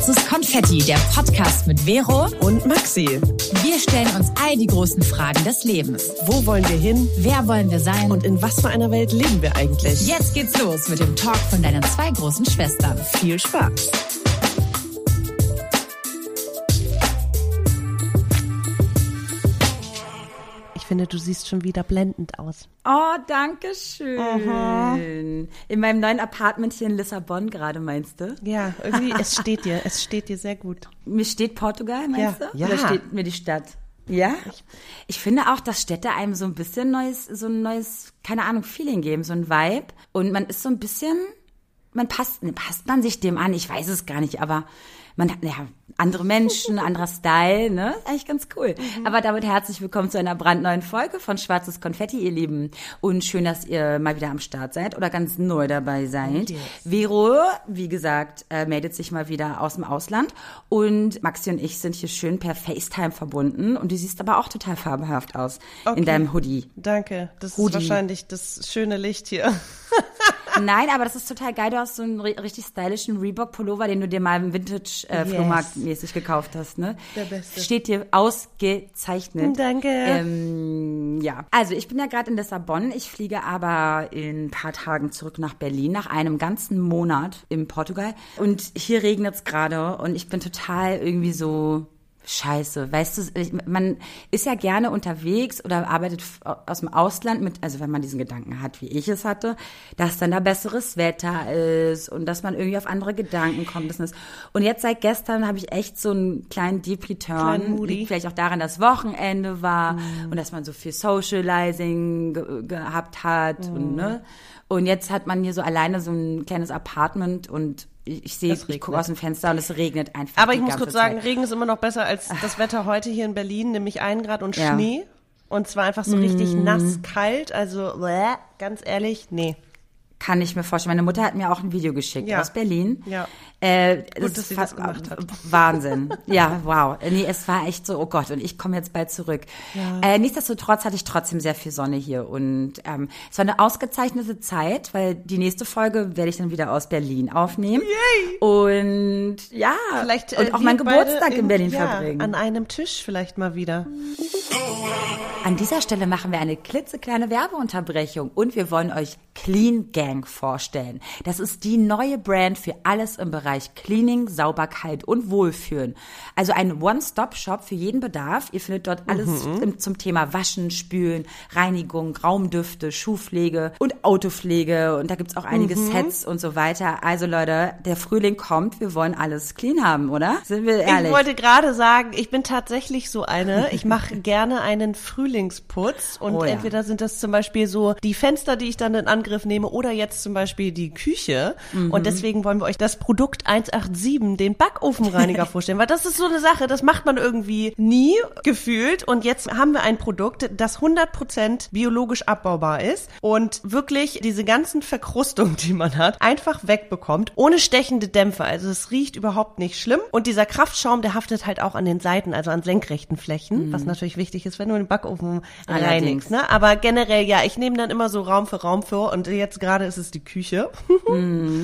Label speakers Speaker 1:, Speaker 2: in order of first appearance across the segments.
Speaker 1: Schwarzes Konfetti, der Podcast mit Vero
Speaker 2: und Maxi.
Speaker 1: Wir stellen uns all die großen Fragen des Lebens.
Speaker 2: Wo wollen wir hin?
Speaker 1: Wer wollen wir sein?
Speaker 2: Und in was für einer Welt leben wir eigentlich?
Speaker 1: Jetzt geht's los mit dem Talk von deinen zwei großen Schwestern.
Speaker 2: Viel Spaß! Finde, du siehst schon wieder blendend aus.
Speaker 3: Oh, danke schön. In meinem neuen Apartment hier in Lissabon gerade, meinst du?
Speaker 2: Ja, irgendwie, es steht dir, es steht dir sehr gut.
Speaker 3: Mir steht Portugal, meinst
Speaker 2: Ja.
Speaker 3: du?
Speaker 2: Ja.
Speaker 3: Oder steht mir die Stadt? Ja? Ich finde auch, dass Städte einem so ein bisschen neues, so ein neues, keine Ahnung, Feeling geben, so ein Vibe. Und man ist so ein bisschen, man passt, passt man sich dem an? Ich weiß es gar nicht, aber man hat, ja, andere Menschen, anderer Style, ne? Ist eigentlich ganz cool. Aber damit herzlich willkommen zu einer brandneuen Folge von Schwarzes Konfetti, ihr Lieben. Und schön, dass ihr mal wieder am Start seid oder ganz neu dabei seid. Vero, wie gesagt, äh, meldet sich mal wieder aus dem Ausland. Und Maxi und ich sind hier schön per FaceTime verbunden. Und du siehst aber auch total fabelhaft aus in deinem Hoodie.
Speaker 2: Danke. Das
Speaker 3: Rudi.
Speaker 2: ist wahrscheinlich das schöne Licht hier.
Speaker 3: Nein, aber das ist total geil. Du hast so einen ri- richtig stylischen Reebok-Pullover, den du dir mal im Vintage-Flohmarkt mäßig gekauft hast, ne?
Speaker 2: Der beste.
Speaker 3: Steht dir ausgezeichnet.
Speaker 2: Danke.
Speaker 3: Ähm, ja. Also, ich bin ja gerade in Lissabon. Ich fliege aber in ein paar Tagen zurück nach Berlin, nach einem ganzen Monat in Portugal. Und hier regnet es gerade und ich bin total irgendwie so Scheiße, weißt du, ich, man ist ja gerne unterwegs oder arbeitet aus dem Ausland mit, also wenn man diesen Gedanken hat, wie ich es hatte, dass dann da besseres Wetter ist und dass man irgendwie auf andere Gedanken kommt. Und jetzt seit gestern habe ich echt so einen kleinen Deep Return. Liegt vielleicht auch daran, dass Wochenende war und dass man so viel Socializing ge gehabt hat und ne. Und jetzt hat man hier so alleine so ein kleines Apartment und ich, sehe,
Speaker 2: Es
Speaker 3: ich gucke aus dem Fenster und es regnet einfach.
Speaker 2: Aber ich muss kurz sagen,
Speaker 3: Zeit.
Speaker 2: Regen ist immer noch besser als das Wetter heute hier in Berlin, nämlich ein Grad und
Speaker 3: Ja.
Speaker 2: Schnee. Und zwar einfach so richtig nass, kalt. Also, bäh, ganz ehrlich, nee.
Speaker 3: Kann ich mir vorstellen. Meine Mutter hat mir auch ein Video geschickt
Speaker 2: Ja.
Speaker 3: aus Berlin.
Speaker 2: Ja.
Speaker 3: Äh,
Speaker 2: Gut, dass sie das gemacht hat.
Speaker 3: Wahnsinn. ja, wow. Nee, es war echt so, oh Gott, und ich komme jetzt bald zurück. Äh, nichtsdestotrotz hatte ich trotzdem sehr viel Sonne hier. Und ähm, es war eine ausgezeichnete Zeit, weil die nächste Folge werde ich dann wieder aus Berlin aufnehmen. Yay! Und ja,
Speaker 2: Vielleicht, äh,
Speaker 3: und auch meinen Geburtstag in, Berlin
Speaker 2: ja,
Speaker 3: verbringen.
Speaker 2: An einem Tisch vielleicht mal wieder.
Speaker 3: An dieser Stelle machen wir eine klitzekleine Werbeunterbrechung und wir wollen euch Clean Gang vorstellen. Das ist die neue Brand für alles im Bereich Cleaning, Sauberkeit und Wohlfühlen. Also ein One-Stop-Shop für jeden Bedarf. Ihr findet dort alles im- zum Thema Waschen, Spülen, Reinigung, Raumdüfte, Schuhpflege und Autopflege und da gibt's auch einige Sets und so weiter. Also Leute, der Frühling kommt, wir wollen alles clean haben, oder? Sind wir ehrlich?
Speaker 2: Ich wollte gerade sagen, ich bin tatsächlich so eine. Ich mache gerne einen Frühlingsputz und
Speaker 3: Oh ja.
Speaker 2: entweder sind das zum Beispiel so die Fenster, die ich dann in Angriff nehme, oder jetzt zum Beispiel die Küche.
Speaker 3: Mhm.
Speaker 2: Und deswegen wollen wir euch das Produkt 187, den Backofenreiniger, vorstellen, weil das ist so eine Sache, das macht man irgendwie nie gefühlt. Und jetzt haben wir ein Produkt, das 100% biologisch abbaubar ist und wirklich diese ganzen Verkrustungen, die man hat, einfach wegbekommt, ohne stechende Dämpfe. Also es riecht überhaupt nicht schlimm. Und dieser Kraftschaum, der haftet halt auch an den Seiten, also an senkrechten Flächen, was natürlich wichtig ist, wenn du den Backofen
Speaker 3: Allerdings.
Speaker 2: reinigst. Ne? Aber generell, ja, ich nehme dann immer so Raum für Raum vor und jetzt gerade ist es die Küche.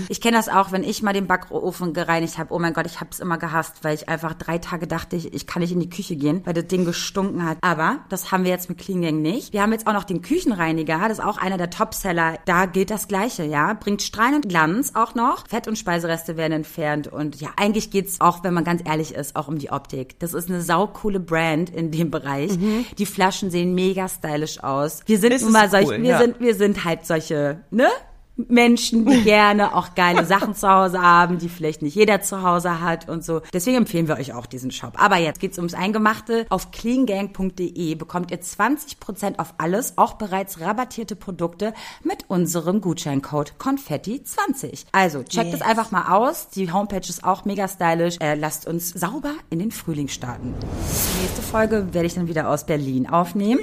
Speaker 3: Ich kenne das auch, wenn ich mal den Backofen gereinigt habe. Oh mein Gott, ich habe es immer gehasst, weil ich einfach drei Tage dachte, ich, ich kann nicht in die Küche gehen, weil das Ding gestunken hat. Aber das haben wir jetzt mit Clean Gang nicht. Wir haben jetzt auch noch den Küchenreiniger. Das ist auch einer der Topseller. Da gilt das Gleiche, ja. Bringt strahlend Glanz auch noch. Fett- und Speisereste werden entfernt. Und ja, eigentlich geht's auch, wenn man ganz ehrlich ist, auch um die Optik. Das ist eine saukoole Brand in dem Bereich. Die Flaschen sehen mega stylisch aus. Wir sind
Speaker 2: Das
Speaker 3: nun mal solche,
Speaker 2: cool,
Speaker 3: wir
Speaker 2: ja.
Speaker 3: sind, wir sind halt solche, ne? Menschen, die gerne auch geile Sachen zu Hause haben, die vielleicht nicht jeder zu Hause hat und so. Deswegen empfehlen wir euch auch diesen Shop. Aber jetzt geht's ums Eingemachte. Auf cleangang.de bekommt ihr 20% auf alles, auch bereits rabattierte Produkte mit unserem Gutscheincode Konfetti20. Also checkt es einfach mal aus. Die Homepage ist auch mega stylisch. Äh, lasst uns sauber in den Frühling starten. Die nächste Folge werde ich dann wieder aus Berlin aufnehmen.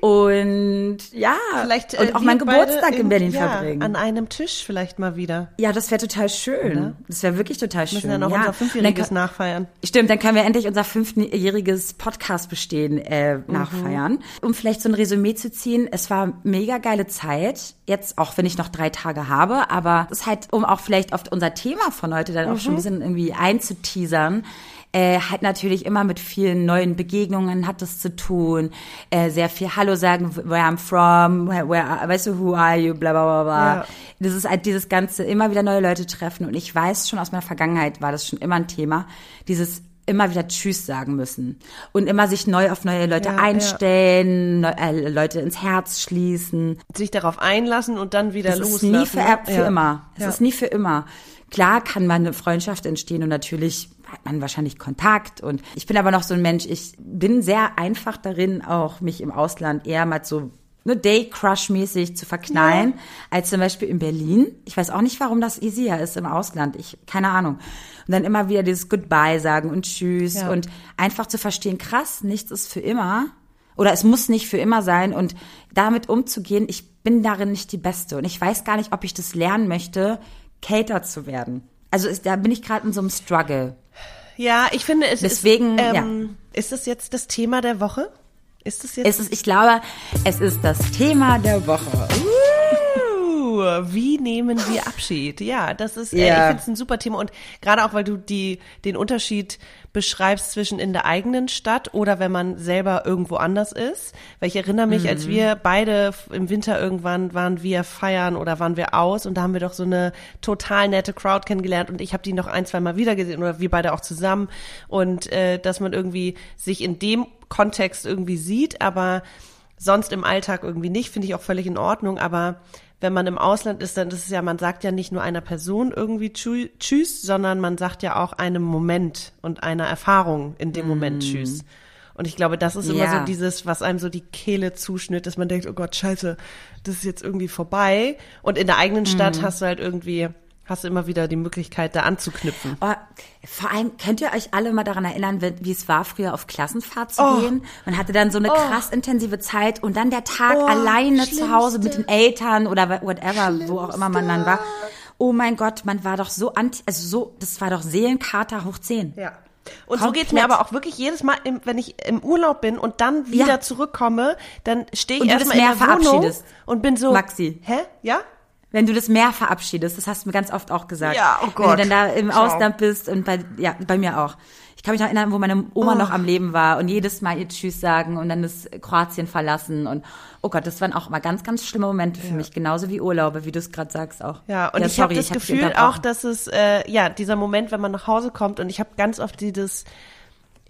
Speaker 3: Und ja,
Speaker 2: Vielleicht
Speaker 3: und
Speaker 2: äh,
Speaker 3: auch
Speaker 2: wir
Speaker 3: meinen Geburtstag in, Berlin
Speaker 2: ja,
Speaker 3: verbringen.
Speaker 2: Einem Tisch vielleicht mal wieder.
Speaker 3: Ja, das wäre total schön. Das wäre wirklich total schön.
Speaker 2: Müssen dann auch
Speaker 3: ja.
Speaker 2: unser Fünfjähriges
Speaker 3: dann,
Speaker 2: nachfeiern.
Speaker 3: Stimmt, dann können wir endlich unser fünfjähriges Podcast-Bestehen äh,
Speaker 2: Mhm.
Speaker 3: nachfeiern. Um vielleicht so ein Resümee zu ziehen, es war mega geile Zeit. jetzt, auch wenn ich noch drei Tage habe, aber es ist halt, um auch vielleicht auf unser Thema von heute dann auch schon ein bisschen irgendwie einzuteasern, äh, hat natürlich immer mit vielen neuen Begegnungen hat das zu tun, äh, sehr viel Hallo sagen, where I'm from, where, where weißt du, who are you, bla bla bla bla.
Speaker 2: Ja.
Speaker 3: Das ist halt dieses ganze, immer wieder neue Leute treffen und ich weiß schon aus meiner Vergangenheit war das schon immer ein Thema, dieses immer wieder Tschüss sagen müssen und immer sich neu auf neue Leute
Speaker 2: Ja,
Speaker 3: einstellen, neu, äh, Leute ins Herz schließen.
Speaker 2: Sich darauf einlassen und dann wieder
Speaker 3: ist
Speaker 2: loslassen.
Speaker 3: nie für, für
Speaker 2: Ja.
Speaker 3: immer. Es
Speaker 2: Ja.
Speaker 3: ist nie für immer. Klar kann man eine Freundschaft entstehen und natürlich hat man wahrscheinlich Kontakt und ich bin aber noch so ein Mensch, ich bin sehr einfach darin, auch mich im Ausland eher mal so ne, Day-Crush-mäßig zu verknallen, als zum Beispiel in Berlin. Ich weiß auch nicht, warum das easier ist im Ausland. Ich, keine Ahnung. Und dann immer wieder dieses Goodbye sagen und Tschüss
Speaker 2: Ja.
Speaker 3: und einfach zu verstehen, krass, nichts ist für immer. Oder es muss nicht für immer sein und damit umzugehen, ich bin darin nicht die Beste und ich weiß gar nicht, ob ich das lernen möchte, Cater zu werden. Also ist, da bin ich gerade in so einem Struggle.
Speaker 2: Ja, ich finde, es
Speaker 3: Deswegen,
Speaker 2: ist, ähm, ist das jetzt das Thema der Woche? Ist das jetzt?
Speaker 3: Es ist, ich glaube, es ist das Thema der Woche.
Speaker 2: Uh, wie nehmen wir Abschied? Ja, das ist, äh,
Speaker 3: Ja.
Speaker 2: ich finde es ein super Thema und gerade auch, weil du die, den Unterschied beschreibst zwischen in der eigenen Stadt oder wenn man selber irgendwo anders ist. Weil ich erinnere mich, als
Speaker 3: Mhm.
Speaker 2: wir beide im Winter irgendwann waren wir feiern oder waren wir aus und da haben wir doch so eine total nette Crowd kennengelernt und ich habe die noch ein, zwei Mal wieder gesehen oder wir beide auch zusammen und äh, dass man irgendwie sich in dem Kontext irgendwie sieht, aber sonst im Alltag irgendwie nicht, finde ich auch völlig in Ordnung, aber wenn man im Ausland ist, dann ist es ja, man sagt ja nicht nur einer Person irgendwie tschü- Tschüss, sondern man sagt ja auch einem Moment und einer Erfahrung in dem Moment Tschüss. Und ich glaube, das ist immer
Speaker 3: Ja.
Speaker 2: so dieses, was einem so die Kehle zuschnitt, dass man denkt, oh Gott, scheiße, das ist jetzt irgendwie vorbei. Und in der eigenen Stadt hast du halt irgendwie, hast du immer wieder die Möglichkeit, da anzuknüpfen.
Speaker 3: Oh, vor allem könnt ihr euch alle mal daran erinnern, wie, wie es war, früher auf Klassenfahrt zu
Speaker 2: Oh.
Speaker 3: gehen. Man hatte dann so eine krass intensive Zeit und dann der Tag
Speaker 2: Oh,
Speaker 3: alleine zu Hause mit
Speaker 2: schlimmste.
Speaker 3: den Eltern oder whatever, wo auch immer man dann war. Oh mein Gott, man war doch so anti, also so, das war doch Seelenkater hoch 10.
Speaker 2: Ja. Und so
Speaker 3: Komplett.
Speaker 2: geht's mir aber auch wirklich jedes Mal, im, wenn ich im Urlaub bin und dann wieder
Speaker 3: Ja.
Speaker 2: zurückkomme, dann stehe ich erstmal in der Wohnung und bin so,
Speaker 3: Maxi.
Speaker 2: hä? Ja?
Speaker 3: Wenn du das mehr verabschiedest, das hast du mir ganz oft auch gesagt.
Speaker 2: Ja, oh
Speaker 3: Wenn
Speaker 2: Gott.
Speaker 3: du dann da im
Speaker 2: Ciao.
Speaker 3: Ausland bist und bei, ja, bei mir auch. Ich kann mich noch erinnern, wo meine Oma
Speaker 2: Oh.
Speaker 3: noch am Leben war und jedes Mal ihr Tschüss sagen und dann das Kroatien verlassen und oh Gott, das waren auch mal ganz, ganz schlimme Momente für mich, genauso wie Urlaube, wie du es gerade sagst auch.
Speaker 2: Ja, und ich
Speaker 3: sorry,
Speaker 2: habe das
Speaker 3: hab dich
Speaker 2: Gefühl auch, dass es, äh, ja, dieser Moment, wenn man nach Hause kommt und ich habe ganz oft dieses,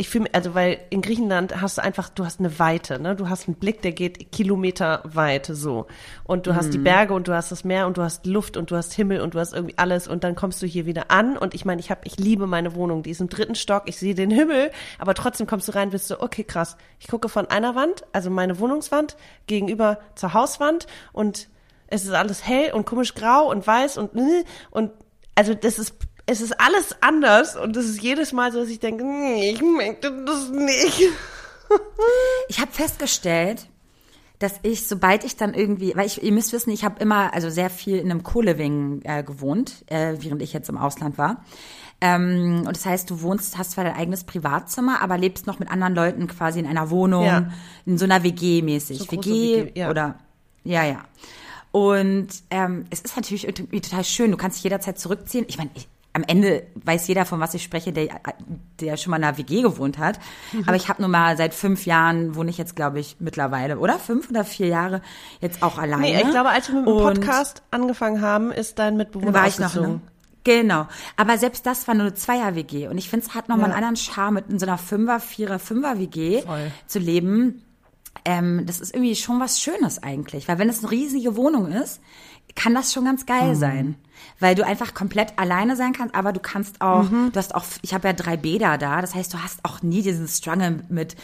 Speaker 2: ich fühle also weil in Griechenland hast du einfach, du hast eine Weite, ne? Du hast einen Blick, der geht Kilometer weit so. Und du hast die Berge und du hast das Meer und du hast Luft und du hast Himmel und du hast irgendwie alles und dann kommst du hier wieder an und ich meine, ich habe ich liebe meine Wohnung, die ist im dritten Stock, ich sehe den Himmel, aber trotzdem kommst du rein, bist du okay, krass. Ich gucke von einer Wand, also meine Wohnungswand gegenüber zur Hauswand und es ist alles hell und komisch grau und weiß und und also das ist es ist alles anders und es ist jedes Mal so, dass ich denke, nee, ich möchte das nicht.
Speaker 3: Ich habe festgestellt, dass ich, sobald ich dann irgendwie, weil ich, ihr müsst wissen, ich habe immer, also sehr viel in einem Co-Living äh, gewohnt, äh, während ich jetzt im Ausland war. Ähm, und das heißt, du wohnst, hast zwar dein eigenes Privatzimmer, aber lebst noch mit anderen Leuten quasi in einer Wohnung,
Speaker 2: Ja.
Speaker 3: in so einer WG mäßig.
Speaker 2: So
Speaker 3: WG,
Speaker 2: WG, ja.
Speaker 3: oder ja, ja. Und ähm, es ist natürlich irgendwie total schön. Du kannst dich jederzeit zurückziehen. Ich meine, ich, am Ende weiß jeder, von was ich spreche, der, der schon mal in einer WG gewohnt hat.
Speaker 2: Mhm.
Speaker 3: Aber ich habe nun mal seit fünf Jahren, wohne ich jetzt, glaube ich, mittlerweile, oder? Fünf oder vier Jahre jetzt auch alleine.
Speaker 2: Nee, ich glaube, als wir mit dem
Speaker 3: Und
Speaker 2: Podcast angefangen haben, ist dein Mitbewohner
Speaker 3: war ich noch, ne? Genau. Aber selbst das war nur eine Zweier-WG. Und ich finde, es hat nochmal
Speaker 2: Ja.
Speaker 3: einen anderen Charme, mit in so einer Fünfer-, Vierer-, Fünfer-WG zu leben. Ähm, das ist irgendwie schon was Schönes eigentlich. Weil wenn es eine riesige Wohnung ist, kann das schon ganz
Speaker 2: Mhm.
Speaker 3: geil sein. Weil du einfach komplett alleine sein kannst, aber du kannst auch,
Speaker 2: Mhm.
Speaker 3: du hast auch, ich habe ja drei Bäder da, das heißt, du hast auch nie diesen Struggle mit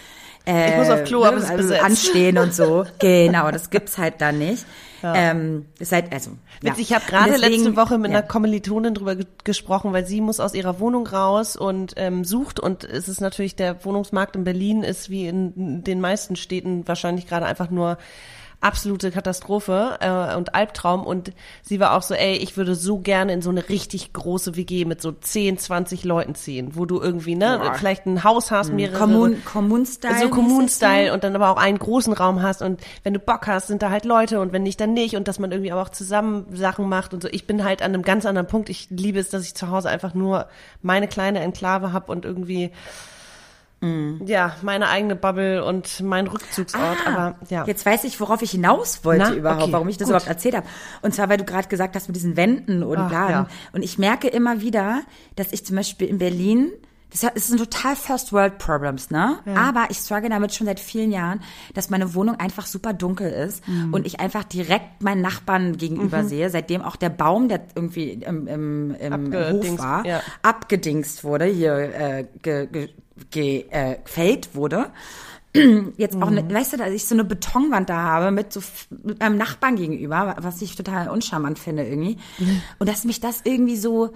Speaker 3: äh,
Speaker 2: Ich muss auf Klo, aber es ist
Speaker 3: also
Speaker 2: besetzt.
Speaker 3: anstehen und so. genau, das gibt's halt dann nicht. Ähm, ist halt, also, ja.
Speaker 2: Witzig, ich habe gerade letzte Woche mit
Speaker 3: ja.
Speaker 2: einer Kommilitonin drüber ge gesprochen, weil sie muss aus ihrer Wohnung raus und ähm, sucht und es ist natürlich der Wohnungsmarkt in Berlin ist wie in den meisten Städten wahrscheinlich gerade einfach nur absolute Katastrophe äh, und Albtraum und sie war auch so, ey, ich würde so gerne in so eine richtig große WG mit so 10, 20 Leuten ziehen, wo du irgendwie, ne,
Speaker 3: Boah.
Speaker 2: vielleicht ein Haus hast, mehrere
Speaker 3: Kommun, Kommunstyle.
Speaker 2: so Kommunstyle und dann aber auch einen großen Raum hast und wenn du Bock hast, sind da halt Leute und wenn nicht, dann nicht und dass man irgendwie aber auch zusammen Sachen macht und so. Ich bin halt an einem ganz anderen Punkt. Ich liebe es, dass ich zu Hause einfach nur meine kleine Enklave habe und irgendwie ja, meine eigene Bubble und mein Rückzugsort,
Speaker 3: Ah,
Speaker 2: aber ja.
Speaker 3: Jetzt weiß ich, worauf ich hinaus wollte
Speaker 2: Na,
Speaker 3: überhaupt,
Speaker 2: okay,
Speaker 3: warum ich das
Speaker 2: gut.
Speaker 3: überhaupt erzählt habe. Und zwar, weil du gerade gesagt hast mit diesen Wänden und
Speaker 2: Ach,
Speaker 3: bla.
Speaker 2: ja.
Speaker 3: Und ich merke immer wieder, dass ich zum Beispiel in Berlin, das das sind total First World Problems, ne? Aber ich struggle damit schon seit vielen Jahren, dass meine Wohnung einfach super dunkel ist
Speaker 2: Mhm.
Speaker 3: und ich einfach direkt meinen Nachbarn gegenüber sehe, seitdem auch der Baum, der irgendwie im, im, im Hof war,
Speaker 2: ja.
Speaker 3: abgedingst wurde, hier äh, ge, ge, ge, äh, gefällt wurde. Jetzt auch, ne, weißt du, dass ich so eine Betonwand da habe mit so mit meinem Nachbarn gegenüber, was ich total uncharmant finde irgendwie. Und dass mich das irgendwie so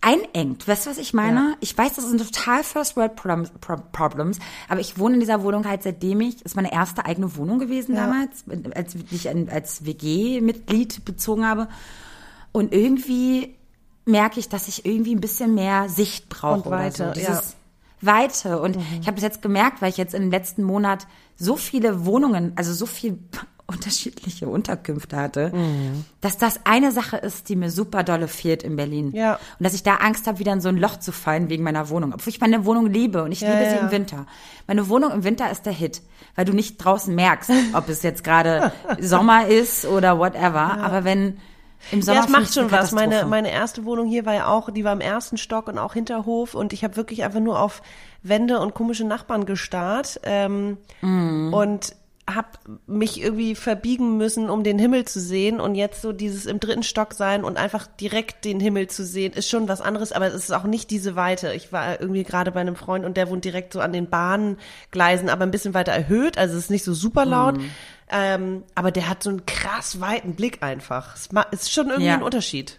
Speaker 3: einengt. Weißt du, was ich meine? Ich weiß, das sind total First World Problems, Pro- Problems, aber ich wohne in dieser Wohnung halt seitdem ich, ist meine erste eigene Wohnung gewesen
Speaker 2: Ja.
Speaker 3: damals, als ich als WG-Mitglied bezogen habe. Und irgendwie merke ich, dass ich irgendwie ein bisschen mehr Sicht brauche.
Speaker 2: Und Weite,
Speaker 3: oder so.
Speaker 2: ja.
Speaker 3: Weite. Und ich habe das jetzt gemerkt, weil ich jetzt im letzten Monat so viele Wohnungen, also so viel unterschiedliche Unterkünfte hatte, dass das eine Sache ist, die mir super dolle fehlt in Berlin.
Speaker 2: Ja.
Speaker 3: Und dass ich da Angst habe, wieder in so ein Loch zu fallen wegen meiner Wohnung. Obwohl ich meine Wohnung liebe und ich
Speaker 2: Ja,
Speaker 3: liebe sie
Speaker 2: ja.
Speaker 3: im Winter. Meine Wohnung im Winter ist der Hit, weil du nicht draußen merkst, ob es jetzt gerade Sommer ist oder whatever. Aber wenn im Sommer
Speaker 2: Ja, es macht schon was. Meine, meine erste Wohnung hier war ja auch, die war im ersten Stock und auch Hinterhof und ich habe wirklich einfach nur auf Wände und komische Nachbarn gestarrt ähm,
Speaker 3: Mhm.
Speaker 2: und habe mich irgendwie verbiegen müssen, um den Himmel zu sehen und jetzt so dieses im dritten Stock sein und einfach direkt den Himmel zu sehen, ist schon was anderes, aber es ist auch nicht diese Weite. Ich war irgendwie gerade bei einem Freund und der wohnt direkt so an den Bahngleisen, aber ein bisschen weiter erhöht, also es ist nicht so super laut.
Speaker 3: Mhm.
Speaker 2: Ähm, aber der hat so einen krass weiten Blick einfach. Es ist schon irgendwie
Speaker 3: Ja.
Speaker 2: ein Unterschied.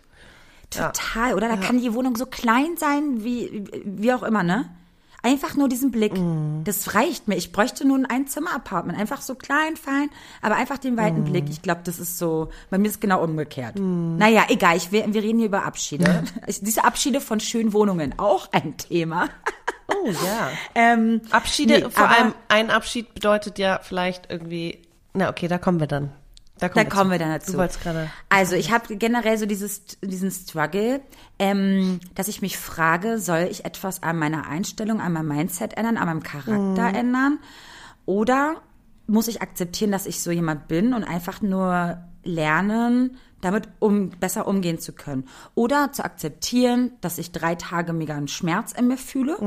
Speaker 3: Total, oder? Da kann die Wohnung so klein sein, wie, wie auch immer, ne? Einfach nur diesen Blick.
Speaker 2: Mhm.
Speaker 3: Das reicht mir. Ich bräuchte nur ein Einzimmer-Apartment. Einfach so klein, fein, aber einfach den weiten
Speaker 2: Mhm.
Speaker 3: Blick. Ich glaube, das ist so, bei mir ist es genau umgekehrt. Naja, egal, ich, wir, wir reden hier über Abschiede. Diese Abschiede von schönen Wohnungen, auch ein Thema.
Speaker 2: Oh ja.
Speaker 3: Ähm,
Speaker 2: Abschiede,
Speaker 3: nee,
Speaker 2: vor allem ein Abschied bedeutet ja vielleicht irgendwie, na okay, da kommen wir dann. Da
Speaker 3: Da
Speaker 2: kommen,
Speaker 3: kommen wir dann dazu.
Speaker 2: Du wolltest gerade.
Speaker 3: Also ich habe generell so dieses, diesen Struggle, ähm, dass ich mich frage, soll ich etwas an meiner Einstellung, an meinem Mindset ändern, an meinem Charakter ändern? Oder muss ich akzeptieren, dass ich so jemand bin und einfach nur lernen, damit um, besser umgehen zu können? Oder zu akzeptieren, dass ich drei Tage mega einen Schmerz in mir fühle,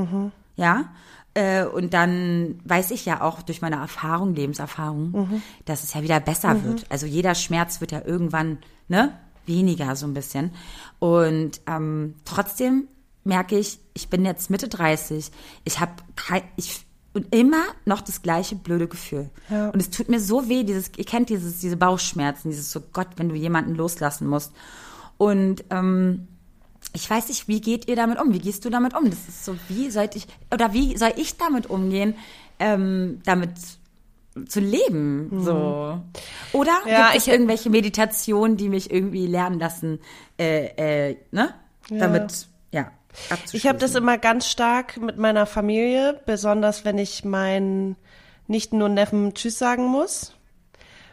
Speaker 3: ja, äh, und dann weiß ich ja auch durch meine Erfahrung, Lebenserfahrung, dass es ja wieder besser wird. Also jeder Schmerz wird ja irgendwann, ne, weniger so ein bisschen. Und ähm, trotzdem merke ich, ich bin jetzt Mitte 30, ich habe kein, ich und immer noch das gleiche blöde Gefühl.
Speaker 2: Ja.
Speaker 3: Und es tut mir so weh, dieses, ihr kennt dieses, diese Bauchschmerzen, dieses so Gott, wenn du jemanden loslassen musst. Und ähm, ich weiß nicht, wie geht ihr damit um? Wie gehst du damit um? Das ist so, wie sollte ich, oder wie soll ich damit umgehen, ähm, damit zu leben, so. Oder
Speaker 2: Mhm. Ja,
Speaker 3: gibt es
Speaker 2: ich-
Speaker 3: irgendwelche Meditationen, die mich irgendwie lernen lassen, äh, äh, ne? Damit, ja,
Speaker 2: Ich habe das immer ganz stark mit meiner Familie, besonders wenn ich meinen nicht nur Neffen Tschüss sagen muss.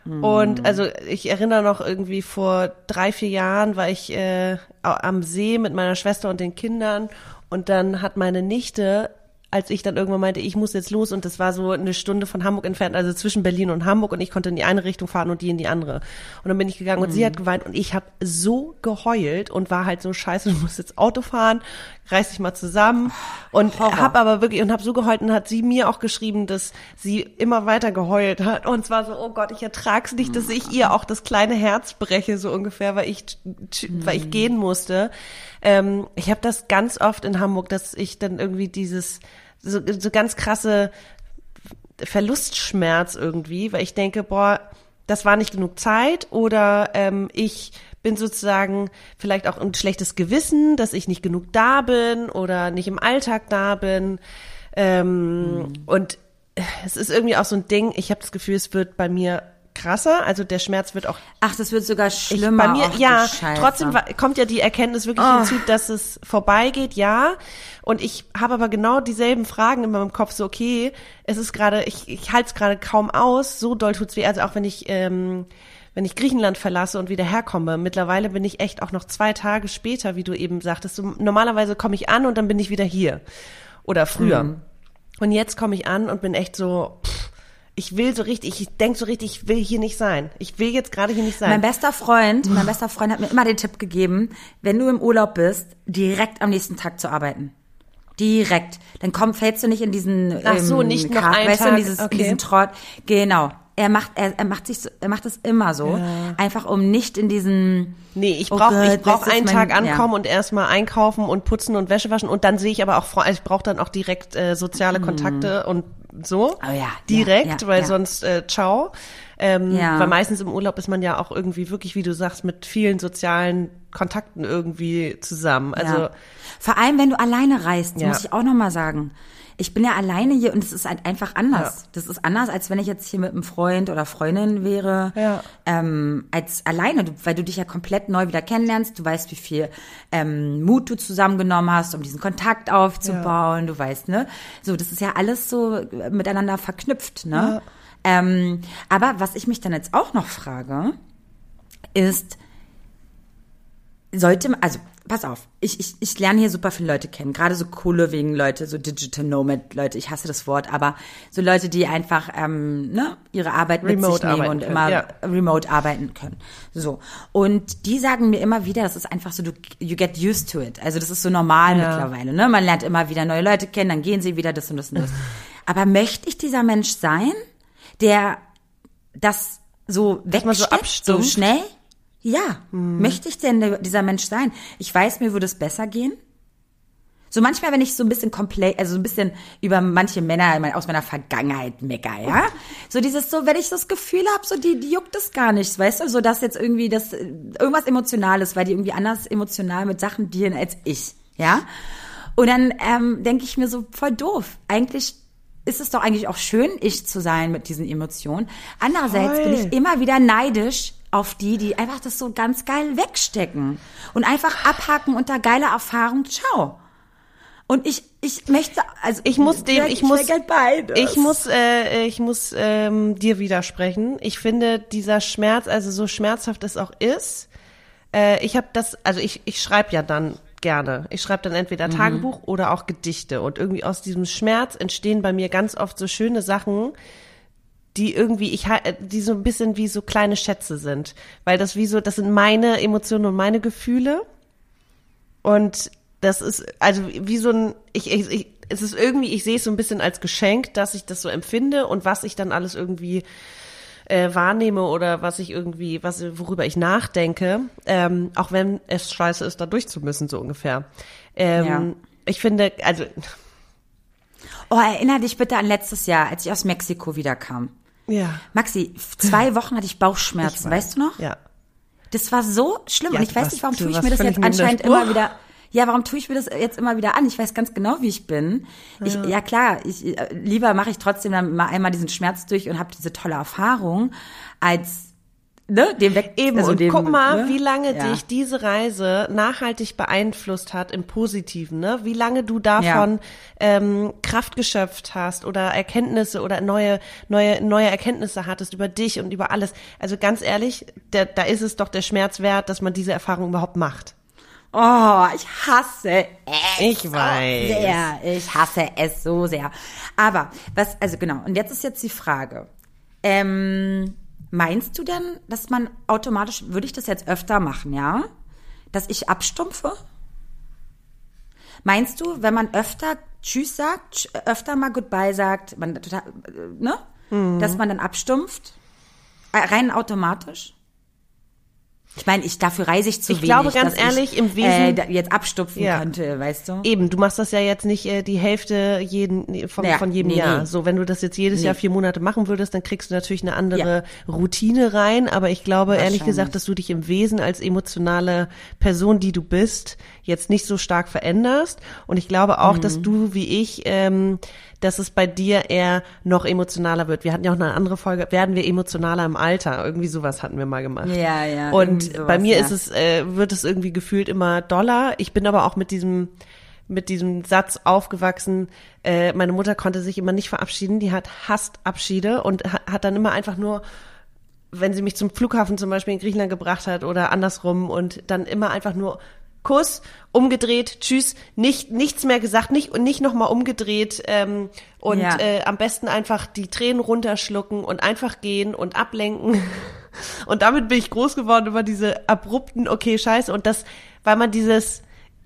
Speaker 2: Und also ich erinnere noch irgendwie vor drei, vier Jahren war ich äh, am See mit meiner Schwester und den Kindern. Und dann hat meine Nichte, als ich dann irgendwann meinte, ich muss jetzt los und das war so eine Stunde von Hamburg entfernt, also zwischen Berlin und Hamburg und ich konnte in die eine Richtung fahren und die in die andere. Und dann bin ich gegangen und sie hat geweint und ich habe so geheult und war halt so scheiße, du musst jetzt Auto fahren, reiß dich mal zusammen und
Speaker 3: Horror.
Speaker 2: hab aber wirklich und hab so geheult und hat sie mir auch geschrieben, dass sie immer weiter geheult hat und zwar so, oh Gott, ich ertrag's nicht, dass ich ihr auch das kleine Herz breche so ungefähr, weil ich weil ich gehen musste. Ähm, ich habe das ganz oft in Hamburg, dass ich dann irgendwie dieses so, so ganz krasse Verlustschmerz irgendwie, weil ich denke, boah, das war nicht genug Zeit oder ähm, ich bin sozusagen vielleicht auch ein schlechtes Gewissen, dass ich nicht genug da bin oder nicht im Alltag da bin. Ähm, Und es ist irgendwie auch so ein Ding, ich habe das Gefühl, es wird bei mir krasser. Also der Schmerz wird auch
Speaker 3: Ach, das wird sogar
Speaker 2: ich,
Speaker 3: schlimmer.
Speaker 2: bei mir,
Speaker 3: du
Speaker 2: ja, trotzdem kommt ja die Erkenntnis wirklich
Speaker 3: Oh.
Speaker 2: hinzu, dass es vorbeigeht, ja. Und ich habe aber genau dieselben Fragen in meinem Kopf, so okay, es ist gerade, ich, ich halte es gerade kaum aus, so doll tut's weh. Also auch wenn ich, ähm, wenn ich Griechenland verlasse und wieder herkomme, mittlerweile bin ich echt auch noch zwei Tage später, wie du eben sagtest, so, normalerweise komme ich an und dann bin ich wieder hier. Oder früher.
Speaker 3: Mhm.
Speaker 2: Und jetzt komme ich an und bin echt so, pff, ich will so richtig, ich denk so richtig, ich will hier nicht sein. Ich will jetzt gerade hier nicht sein.
Speaker 3: Mein bester Freund, mein bester Freund hat mir immer den Tipp gegeben, wenn du im Urlaub bist, direkt am nächsten Tag zu arbeiten. Direkt. Dann komm, fällst du nicht in diesen
Speaker 2: Ach so,
Speaker 3: ähm,
Speaker 2: nicht noch
Speaker 3: Kark,
Speaker 2: einen
Speaker 3: weißt du, in
Speaker 2: Tag,
Speaker 3: dieses,
Speaker 2: okay.
Speaker 3: in diesen Trott. Genau. Er macht, er, er macht sich, so, er macht es immer so, einfach um nicht in diesen.
Speaker 2: Nee, ich
Speaker 3: Oh
Speaker 2: brauche
Speaker 3: Gott,
Speaker 2: ich brauch
Speaker 3: das ist
Speaker 2: einen
Speaker 3: mein-
Speaker 2: Tag ankommen
Speaker 3: ja.
Speaker 2: und erstmal einkaufen und putzen und Wäsche waschen und dann sehe ich aber auch, ich brauche dann auch direkt äh, soziale Kontakte und so.
Speaker 3: Mhm. Oh ja,
Speaker 2: direkt,
Speaker 3: ja, ja,
Speaker 2: weil
Speaker 3: ja.
Speaker 2: sonst äh, ciao. Ähm,
Speaker 3: Ja.
Speaker 2: Weil meistens im Urlaub ist man ja auch irgendwie wirklich, wie du sagst, mit vielen sozialen Kontakten irgendwie zusammen. Also
Speaker 3: ja. Vor allem, wenn du alleine reist,
Speaker 2: Ja.
Speaker 3: muss ich auch nochmal sagen. Ich bin ja alleine hier und es ist halt einfach anders. Das ist anders, als wenn ich jetzt hier mit einem Freund oder Freundin wäre.
Speaker 2: Ja.
Speaker 3: Ähm, als alleine, weil du dich ja komplett neu wieder kennenlernst. Du weißt, wie viel ähm, Mut du zusammengenommen hast, um diesen Kontakt aufzubauen. Du weißt, ne? So, das ist ja alles so äh, miteinander verknüpft, ne? Ähm, aber was ich mich dann jetzt auch noch frage, ist, sollte, man- also pass auf, ich, ich, ich lerne hier super viele Leute kennen, gerade so coole wegen Leute, so Digital Nomad Leute, ich hasse das Wort, aber so Leute, die einfach ähm, ne, ihre Arbeit mit
Speaker 2: Remote
Speaker 3: sich nehmen und
Speaker 2: können,
Speaker 3: immer
Speaker 2: ja.
Speaker 3: remote arbeiten können. So. Und die sagen mir immer wieder, das ist einfach so, du, you get used to it. Also das ist so normal
Speaker 2: Ja.
Speaker 3: mittlerweile, ne? Man lernt immer wieder neue Leute kennen, dann gehen sie wieder das und das und das. Aber möchte ich dieser Mensch sein, der das so
Speaker 2: so
Speaker 3: wegsteckt, so
Speaker 2: abstumpft?
Speaker 3: schnell? Ja, möchte ich denn dieser Mensch sein? Ich weiß, mir würde es besser gehen. So manchmal, wenn ich so ein bisschen komplett, also so ein bisschen über manche Männer aus meiner Vergangenheit mecker, ja? So dieses so, wenn ich das Gefühl habe, so die, die juckt es gar nicht, weißt du, so dass jetzt irgendwie das irgendwas Emotionales, weil die irgendwie anders emotional mit Sachen dealen als ich, ja? Und dann ähm, denke ich mir so voll doof. Eigentlich ist es doch eigentlich auch schön, ich zu sein mit diesen Emotionen. Andererseits bin
Speaker 2: Voll.
Speaker 3: ich immer wieder neidisch auf die, die einfach das so ganz geil wegstecken und einfach abhaken unter geile Erfahrung. Ciao. Und ich, ich möchte, also
Speaker 2: ich muss dem, ich muss,
Speaker 3: will beides.
Speaker 2: ich muss, äh, ich muss ähm, dir widersprechen. Ich finde, dieser Schmerz, also so schmerzhaft es auch ist, äh, ich habe das, also ich, ich schreibe ja dann gerne. Ich schreibe dann entweder
Speaker 3: Mhm.
Speaker 2: Tagebuch oder auch Gedichte. Und irgendwie aus diesem Schmerz entstehen bei mir ganz oft so schöne Sachen, die irgendwie, ich ha- die so ein bisschen wie so kleine Schätze sind. Weil das wie so, das sind meine Emotionen und meine Gefühle. Und das ist, also wie so ein, ich, ich, ich es ist irgendwie, ich sehe es so ein bisschen als Geschenk, dass ich das so empfinde und was ich dann alles irgendwie äh, wahrnehme oder was ich irgendwie, was worüber ich nachdenke, ähm, auch wenn es scheiße ist, da durch zu müssen, so ungefähr. Ähm,
Speaker 3: Ja.
Speaker 2: Ich finde, also
Speaker 3: Oh, erinnere dich bitte an letztes Jahr, als ich aus Mexiko wiederkam.
Speaker 2: Ja,
Speaker 3: Maxi, zwei Wochen hatte ich Bauchschmerzen,
Speaker 2: Ich weiß.
Speaker 3: weißt du noch?
Speaker 2: ja.
Speaker 3: Das war so schlimm.
Speaker 2: Ja,
Speaker 3: und ich weiß nicht, warum tue ich mir das jetzt anscheinend immer wieder. Ja, warum tue ich mir das jetzt immer wieder an? Ich weiß ganz genau, wie ich bin. Ich, ja. klar, ich, äh, lieber mache ich trotzdem dann mal einmal diesen Schmerz durch und habe diese tolle Erfahrung, als ne, dem weg.
Speaker 2: Eben,
Speaker 3: also
Speaker 2: und
Speaker 3: dem,
Speaker 2: guck mal,
Speaker 3: ne?
Speaker 2: wie lange
Speaker 3: Ja.
Speaker 2: dich diese Reise nachhaltig beeinflusst hat im Positiven, ne? Wie lange du davon ähm, Kraft geschöpft hast oder Erkenntnisse oder neue, neue, neue Erkenntnisse hattest über dich und über alles. Also ganz ehrlich, da, da ist es doch der Schmerz wert, dass man diese Erfahrung überhaupt macht.
Speaker 3: Oh, ich hasse es.
Speaker 2: Ich
Speaker 3: so
Speaker 2: weiß.
Speaker 3: Sehr. Ich hasse es so sehr. Aber, was, also genau, und jetzt ist jetzt die Frage. Ähm, meinst du denn, dass man automatisch, würde ich das jetzt öfter machen, ja? Dass ich abstumpfe? Meinst du, wenn man öfter Tschüss sagt, sch- öfter mal Goodbye sagt, man total, äh, ne?
Speaker 2: Mhm.
Speaker 3: Dass man dann abstumpft? Äh, Rein automatisch? Ich meine, ich dafür reise ich zu
Speaker 2: Ich
Speaker 3: wenig.
Speaker 2: glaube, ganz
Speaker 3: dass
Speaker 2: ehrlich,
Speaker 3: ich,
Speaker 2: im Wesen-
Speaker 3: äh, jetzt abstupfen
Speaker 2: Ja.
Speaker 3: könnte, weißt du?
Speaker 2: Eben, du machst das ja jetzt nicht äh, die Hälfte jeden, von,
Speaker 3: Ja,
Speaker 2: von jedem
Speaker 3: nee,
Speaker 2: Jahr.
Speaker 3: nee.
Speaker 2: So, wenn du das jetzt jedes
Speaker 3: Nee.
Speaker 2: Jahr vier Monate machen würdest, dann kriegst du natürlich eine andere Routine rein. Aber ich glaube ehrlich gesagt, dass du dich im Wesen als emotionale Person, die du bist, jetzt nicht so stark veränderst. Und ich glaube auch,
Speaker 3: Mhm.
Speaker 2: dass du wie ich, ähm, dass es bei dir eher noch emotionaler wird. Wir hatten ja auch eine andere Folge, werden wir emotionaler im Alter? Irgendwie sowas hatten wir mal gemacht.
Speaker 3: Ja, ja,
Speaker 2: Und
Speaker 3: sowas,
Speaker 2: bei mir
Speaker 3: ja.
Speaker 2: ist es, äh, wird es irgendwie gefühlt immer doller. Ich bin aber auch mit diesem mit diesem Satz aufgewachsen, äh, meine Mutter konnte sich immer nicht verabschieden, die hat hasst Abschiede und ha hat dann immer einfach nur, wenn sie mich zum Flughafen zum Beispiel in Griechenland gebracht hat oder andersrum und dann immer einfach nur Kuss, umgedreht, tschüss, nicht nichts mehr gesagt, nicht und nicht nochmal umgedreht ähm, und
Speaker 3: Ja.
Speaker 2: äh, am besten einfach die Tränen runterschlucken und einfach gehen und ablenken. Und damit bin ich groß geworden über diese abrupten, okay, scheiße. Und das, weil man dieses,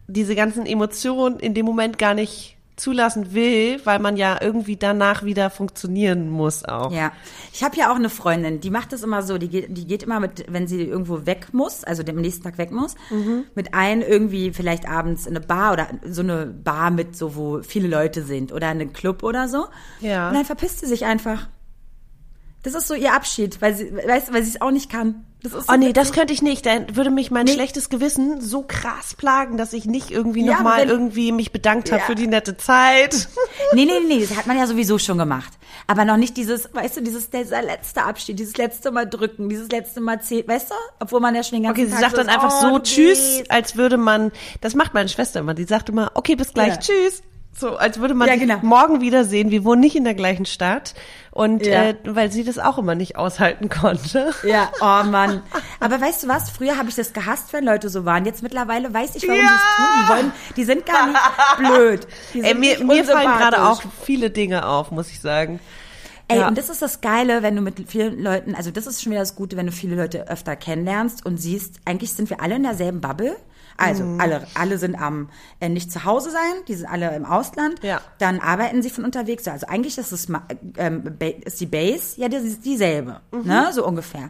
Speaker 2: diese ganzen Emotionen in dem Moment gar nicht zulassen will, weil man ja irgendwie danach wieder funktionieren muss auch.
Speaker 3: Ja, ich habe ja auch eine Freundin, die macht das immer so, die geht, die geht immer mit, wenn sie irgendwo weg muss, also am nächsten Tag weg muss,
Speaker 2: Mhm.
Speaker 3: mit ein irgendwie vielleicht abends in eine Bar oder so eine Bar mit so, wo viele Leute sind oder in einen Club oder so.
Speaker 2: Ja.
Speaker 3: Und dann verpisst sie sich einfach. Das ist so ihr Abschied, weil sie, weißt, du, weil sie es auch nicht kann. Das ist so
Speaker 2: Oh nee,
Speaker 3: witzig.
Speaker 2: das könnte ich nicht. Dann würde mich mein
Speaker 3: Nee.
Speaker 2: schlechtes Gewissen so krass plagen, dass ich nicht irgendwie
Speaker 3: Ja,
Speaker 2: nochmal irgendwie mich bedankt habe
Speaker 3: Ja.
Speaker 2: für die nette Zeit.
Speaker 3: Nee, nee, nee, das hat man ja sowieso schon gemacht. Aber noch nicht dieses, weißt du, dieses dieser letzte Abschied, dieses letzte Mal drücken, dieses letzte Mal zählen, weißt du? Obwohl man ja schon den ganzen
Speaker 2: Okay, sie
Speaker 3: Tag
Speaker 2: sagt dann
Speaker 3: ist,
Speaker 2: einfach
Speaker 3: oh,
Speaker 2: so Tschüss, als würde man, das macht meine Schwester immer, die sagt immer, okay, bis gleich,
Speaker 3: Ja.
Speaker 2: Tschüss. So, als würde man
Speaker 3: Ja,
Speaker 2: sich
Speaker 3: genau.
Speaker 2: morgen wiedersehen. Wir wohnen nicht in der gleichen Stadt. Und
Speaker 3: Ja.
Speaker 2: äh, weil sie das auch immer nicht aushalten konnte.
Speaker 3: Ja, oh Mann. Aber weißt du was? Früher habe ich das gehasst, wenn Leute so waren. Jetzt mittlerweile weiß ich, warum
Speaker 2: Ja.
Speaker 3: sie es tun. Die wollen, die sind gar nicht blöd.
Speaker 2: Ey, mir, mir fallen gerade auch viele Dinge auf, muss ich sagen.
Speaker 3: Ey,
Speaker 2: Ja.
Speaker 3: und das ist das Geile, wenn du mit vielen Leuten, also das ist schon wieder das Gute, wenn du viele Leute öfter kennenlernst und siehst, eigentlich sind wir alle in derselben Bubble. Also
Speaker 2: Mhm.
Speaker 3: alle, alle sind am äh, nicht zu Hause sein, die sind alle im Ausland.
Speaker 2: Ja.
Speaker 3: Dann arbeiten sie von unterwegs. Also eigentlich ist, es, ähm, ist die Base ja die, dieselbe,
Speaker 2: Mhm.
Speaker 3: ne, so ungefähr.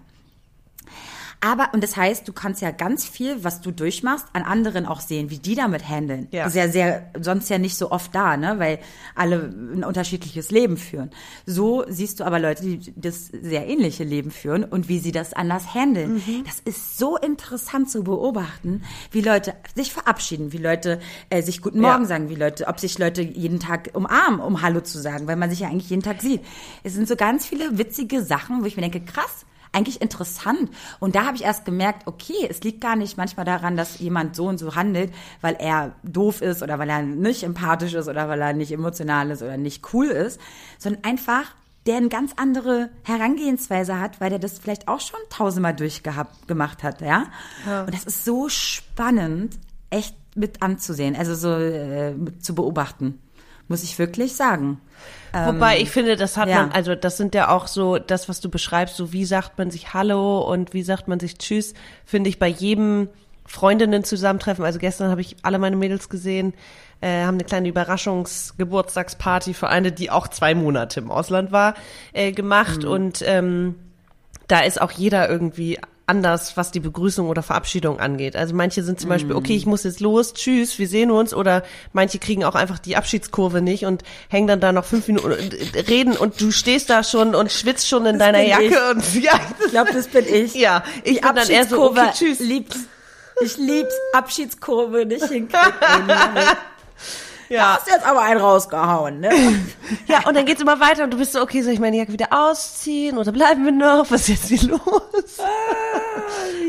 Speaker 3: Aber, und das heißt, du kannst ja ganz viel, was du durchmachst, an anderen auch sehen, wie die damit handeln.
Speaker 2: Ja.
Speaker 3: Ist ja sehr, sonst ja nicht so oft da, ne, weil alle ein unterschiedliches Leben führen. So siehst du aber Leute, die das sehr ähnliche Leben führen und wie sie das anders handeln.
Speaker 2: Mhm.
Speaker 3: Das ist so interessant zu beobachten, wie Leute sich verabschieden, wie Leute äh, sich Guten Morgen
Speaker 2: Ja.
Speaker 3: sagen, wie Leute, ob sich Leute jeden Tag umarmen, um Hallo zu sagen, weil man sich ja eigentlich jeden Tag sieht. Es sind so ganz viele witzige Sachen, wo ich mir denke, krass, eigentlich interessant. Und da habe ich erst gemerkt, okay, es liegt gar nicht manchmal daran, dass jemand so und so handelt, weil er doof ist oder weil er nicht empathisch ist oder weil er nicht emotional ist oder nicht cool ist, sondern einfach, der eine ganz andere Herangehensweise hat, weil der das vielleicht auch schon tausendmal durchgehabt gemacht hat, ja? Und das ist so spannend, echt mit anzusehen, also so äh, zu beobachten, muss ich wirklich sagen.
Speaker 2: Wobei ich finde, das hat
Speaker 3: Ähm, ja.
Speaker 2: man, also das sind ja auch so, das, was du beschreibst, so wie sagt man sich Hallo und wie sagt man sich Tschüss, finde ich bei jedem Freundinnen zusammentreffen. Also gestern habe ich alle meine Mädels gesehen, äh, haben eine kleine Überraschungsgeburtstagsparty für eine, die auch zwei Monate im Ausland war, äh, gemacht
Speaker 3: Mhm.
Speaker 2: und ähm, da ist auch jeder irgendwie anders, was die Begrüßung oder Verabschiedung angeht. Also manche sind zum Beispiel, okay, ich muss jetzt los, tschüss, wir sehen uns, oder manche kriegen auch einfach die Abschiedskurve nicht und hängen dann da noch fünf Minuten und reden und du stehst da schon und schwitzt schon in deiner
Speaker 3: bin
Speaker 2: Jacke
Speaker 3: ich.
Speaker 2: und ja,
Speaker 3: Ich glaube, das bin ich.
Speaker 2: ja, ich
Speaker 3: Die
Speaker 2: bin dann eher so, okay,
Speaker 3: Abschiedskurve
Speaker 2: tschüss.
Speaker 3: Lieb's. Ich lieb's, Abschiedskurve nicht hinkriegen.
Speaker 2: Ja.
Speaker 3: Hast jetzt aber einen rausgehauen, ne?
Speaker 2: ja, und dann geht's immer weiter und du bist so, okay, soll ich meine Jacke wieder ausziehen oder bleiben wir noch? Was ist jetzt hier los?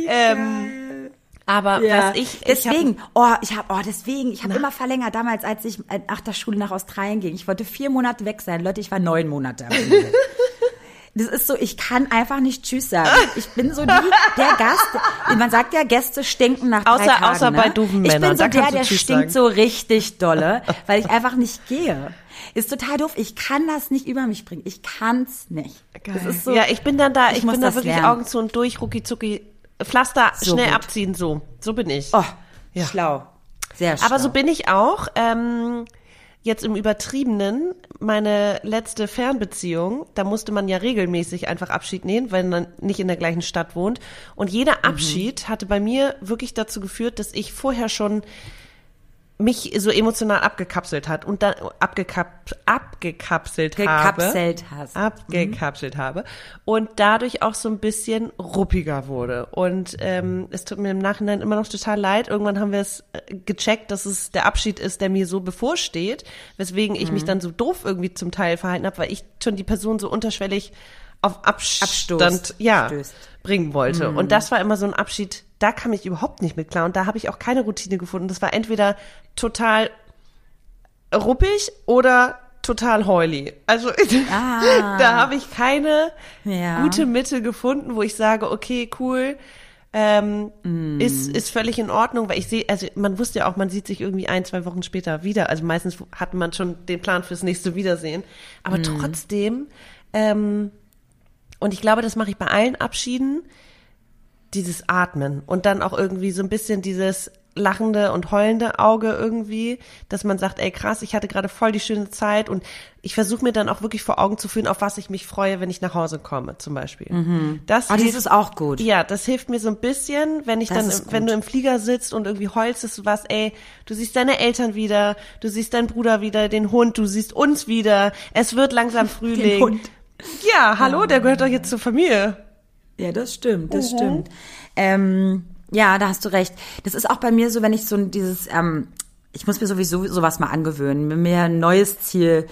Speaker 2: ähm, aber
Speaker 3: Ja,
Speaker 2: was ich, ich
Speaker 3: deswegen, oh, ich habe, oh, deswegen, ich habe immer verlängert damals, als ich äh, nach der Schule nach Australien ging. Ich wollte vier Monate weg sein, Leute, ich war neun Monate. Das ist so, ich kann einfach nicht Tschüss sagen. Ich bin so die, der Gast. Man sagt ja, Gäste stinken nach drei
Speaker 2: Außer-
Speaker 3: Tagen.
Speaker 2: außer
Speaker 3: ne?
Speaker 2: bei doofen
Speaker 3: Ich
Speaker 2: Männern,
Speaker 3: bin so der, der
Speaker 2: Tschüss
Speaker 3: stinkt
Speaker 2: sagen.
Speaker 3: so richtig dolle, weil ich einfach nicht gehe. Ist total doof. Ich kann das nicht über mich bringen. Ich kann's nicht. Das ist so,
Speaker 2: ja, ich bin dann da, ich,
Speaker 3: ich muss
Speaker 2: bin da
Speaker 3: das
Speaker 2: wirklich
Speaker 3: lernen.
Speaker 2: Augen zu und durch, rucki zucki, Pflaster
Speaker 3: So
Speaker 2: schnell
Speaker 3: gut.
Speaker 2: abziehen, so. So bin ich.
Speaker 3: oh,
Speaker 2: Ja.
Speaker 3: schlau. Sehr schlau.
Speaker 2: Aber so bin ich auch. Ähm, jetzt im Übertriebenen, meine letzte Fernbeziehung, da musste man ja regelmäßig einfach Abschied nehmen, weil man nicht in der gleichen Stadt wohnt. Und jeder Abschied hatte bei mir wirklich dazu geführt, dass ich vorher schon mich so emotional abgekapselt hat und dann abgekap, abgekapselt habe.
Speaker 3: Gekapselt hast.
Speaker 2: Abgekapselt habe und dadurch auch so ein bisschen ruppiger wurde. Und ähm, es tut mir im Nachhinein immer noch total leid. Irgendwann haben wir es äh, gecheckt, dass es der Abschied ist, der mir so bevorsteht, weswegen ich mich dann so doof irgendwie zum Teil verhalten habe, weil ich schon die Person so unterschwellig auf Abstand ja,
Speaker 3: Stößt.
Speaker 2: bringen wollte. Und das war immer so ein Abschied, da kam ich überhaupt nicht mit klar. Und da habe ich auch keine Routine gefunden. Das war entweder total ruppig oder total heuli. Also
Speaker 3: Ah.
Speaker 2: da habe ich keine
Speaker 3: Ja.
Speaker 2: gute Mitte gefunden, wo ich sage, okay, cool, ähm,
Speaker 3: Mm.
Speaker 2: ist, ist völlig in Ordnung, weil ich sehe, also man wusste ja auch, man sieht sich irgendwie ein, zwei Wochen später wieder. Also meistens hat man schon den Plan fürs nächste Wiedersehen. Aber
Speaker 3: Mm.
Speaker 2: trotzdem, ähm, und ich glaube, das mache ich bei allen Abschieden, dieses Atmen und dann auch irgendwie so ein bisschen dieses lachende und heulende Auge irgendwie, dass man sagt, ey krass, ich hatte gerade voll die schöne Zeit und ich versuche mir dann auch wirklich vor Augen zu führen, auf was ich mich freue, wenn ich nach Hause komme, zum Beispiel. Das,
Speaker 3: Oh, das
Speaker 2: hilft-
Speaker 3: ist auch gut.
Speaker 2: ja, das hilft mir so ein bisschen, wenn ich
Speaker 3: Das
Speaker 2: dann,
Speaker 3: ist
Speaker 2: wenn du im Flieger sitzt und irgendwie heulst, dass du was, ey, du siehst deine Eltern wieder, du siehst deinen Bruder wieder, den Hund, du siehst uns wieder, es wird langsam Frühling.
Speaker 3: Hund.
Speaker 2: Ja, hallo, der gehört doch jetzt zur Familie.
Speaker 3: Ja, das stimmt, das stimmt. Ähm, ja, da hast du recht. Das ist auch bei mir so, wenn ich so dieses, ähm, ich muss mir sowieso sowas mal angewöhnen, mir ein neues Ziel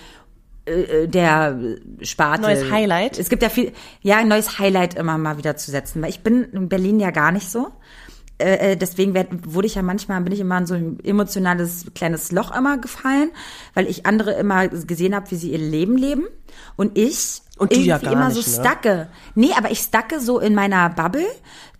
Speaker 3: äh, der Sparte.
Speaker 2: Neues Highlight?
Speaker 3: Es gibt ja viel, ja, ein neues Highlight immer mal wieder zu setzen, weil ich bin in Berlin ja gar nicht so. Äh, äh, deswegen werd, wurde ich ja manchmal, bin ich immer in so ein emotionales kleines Loch immer gefallen, weil ich andere immer gesehen habe, wie sie ihr Leben leben. Und ich
Speaker 2: Und du ja gar
Speaker 3: immer
Speaker 2: nicht,
Speaker 3: so
Speaker 2: ne?
Speaker 3: stacke. Nee, aber ich stacke so in meiner Bubble,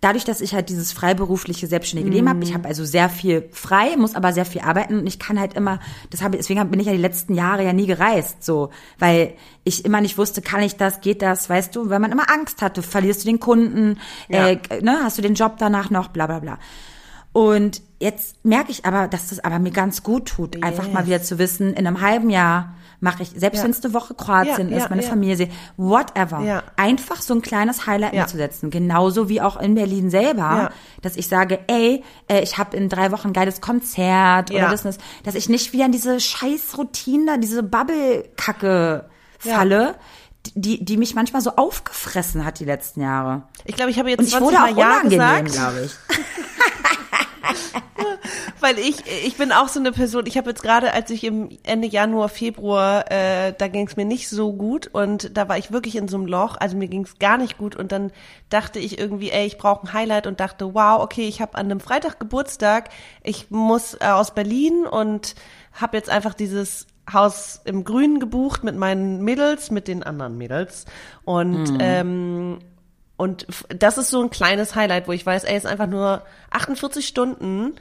Speaker 3: dadurch, dass ich halt dieses freiberufliche, selbstständige Leben habe.
Speaker 2: Mhm.
Speaker 3: Ich habe also sehr viel frei, muss aber sehr viel arbeiten und ich kann halt immer, das habe, deswegen bin ich ja die letzten Jahre ja nie gereist, so, weil ich immer nicht wusste, kann ich das, geht das, weißt du, weil man immer Angst hatte, verlierst du den Kunden,
Speaker 2: Ja.
Speaker 3: äh, ne, hast du den Job danach noch, bla bla bla. Und jetzt merke ich aber, dass das aber mir ganz gut tut, einfach mal wieder zu wissen, in einem halben Jahr mache ich, selbst
Speaker 2: Ja.
Speaker 3: wenn es eine Woche Kroatien
Speaker 2: Ja,
Speaker 3: ist,
Speaker 2: ja,
Speaker 3: meine. Familie sehe, whatever.
Speaker 2: Ja.
Speaker 3: Einfach so ein kleines Highlight
Speaker 2: Ja.
Speaker 3: setzen. Genauso wie auch in Berlin selber, dass ich sage, ey, äh, ich habe in drei Wochen ein geiles Konzert oder das, das, dass ich nicht wieder in diese scheiß Routine, da, diese Bubble-Kacke falle, die, die mich manchmal so aufgefressen hat die letzten Jahre.
Speaker 2: Ich glaube, ich habe jetzt
Speaker 3: Und ich
Speaker 2: 20
Speaker 3: wurde auch
Speaker 2: Mal Ja gesagt.
Speaker 3: glaube ich.
Speaker 2: Weil ich, ich bin auch so eine Person, ich habe jetzt gerade, als ich im Ende Januar, Februar, äh, da ging es mir nicht so gut und da war ich wirklich in so einem Loch, also mir ging es gar nicht gut und dann dachte ich irgendwie, ey, ich brauche ein Highlight und dachte, wow, okay, ich habe an einem Freitag Geburtstag, ich muss äh, aus Berlin und habe jetzt einfach dieses Haus im Grünen gebucht mit meinen Mädels, mit den anderen Mädels und ähm, und das ist so ein kleines Highlight, wo ich weiß, ey, ist einfach nur 48 Stunden,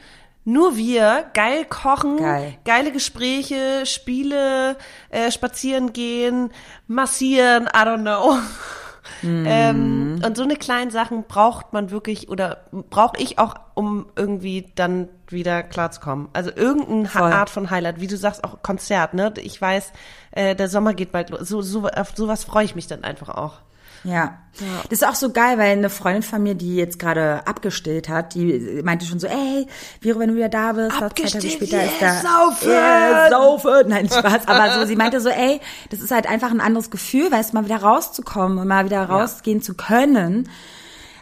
Speaker 2: nur wir, geil kochen,
Speaker 3: Geil.
Speaker 2: geile Gespräche, Spiele, äh, spazieren gehen, massieren, I don't know. Ähm, und so eine kleinen Sachen braucht man wirklich oder brauche ich auch, um irgendwie dann wieder klarzukommen. Also irgendeine
Speaker 3: Voll.
Speaker 2: Art von Highlight, wie du sagst, auch Konzert, ne? Ich weiß, äh, der Sommer geht bald los. So, so, auf sowas freue ich mich dann einfach auch.
Speaker 3: Ja. Das ist auch so geil, weil eine Freundin von mir, die jetzt gerade abgestillt hat, die meinte schon so, ey, Vero, wenn du wieder da bist, zwei Tage später
Speaker 2: yeah,
Speaker 3: ist da.
Speaker 2: saufen!
Speaker 3: Yeah, saufen! Nein, Spaß. Aber so, sie meinte so, ey, das ist halt einfach ein anderes Gefühl, weißt du, mal wieder rauszukommen und mal wieder rausgehen zu können.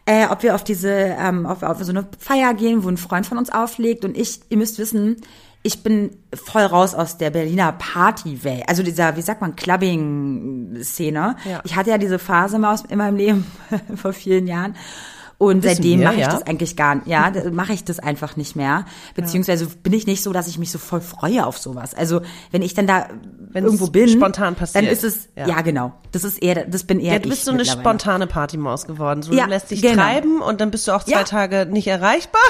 Speaker 3: Äh, ob wir auf diese, ähm, auf, auf so eine Feier gehen, wo ein Freund von uns auflegt und ich, ihr müsst wissen, ich bin voll raus aus der Berliner Partywelt. Also dieser, wie sagt man, Clubbing-Szene.
Speaker 2: Ja.
Speaker 3: Ich hatte ja diese Phase mal aus, in meinem Leben vor vielen Jahren. Und
Speaker 2: Wissen
Speaker 3: seitdem mache ich
Speaker 2: ja.
Speaker 3: das eigentlich gar nicht. Ja, mache ich das einfach nicht mehr. Beziehungsweise bin ich nicht so, dass ich mich so voll freue auf sowas. Also wenn ich dann da
Speaker 2: Wenn
Speaker 3: irgendwo
Speaker 2: es
Speaker 3: bin,
Speaker 2: spontan passiert.
Speaker 3: dann ist es,
Speaker 2: Ja.
Speaker 3: ja. genau. Das ist eher, das bin eher
Speaker 2: Ja, du bist so eine spontane Partymaus geworden. So,
Speaker 3: Ja,
Speaker 2: du lässt dich
Speaker 3: genau.
Speaker 2: treiben und dann bist du auch zwei. Tage nicht erreichbar.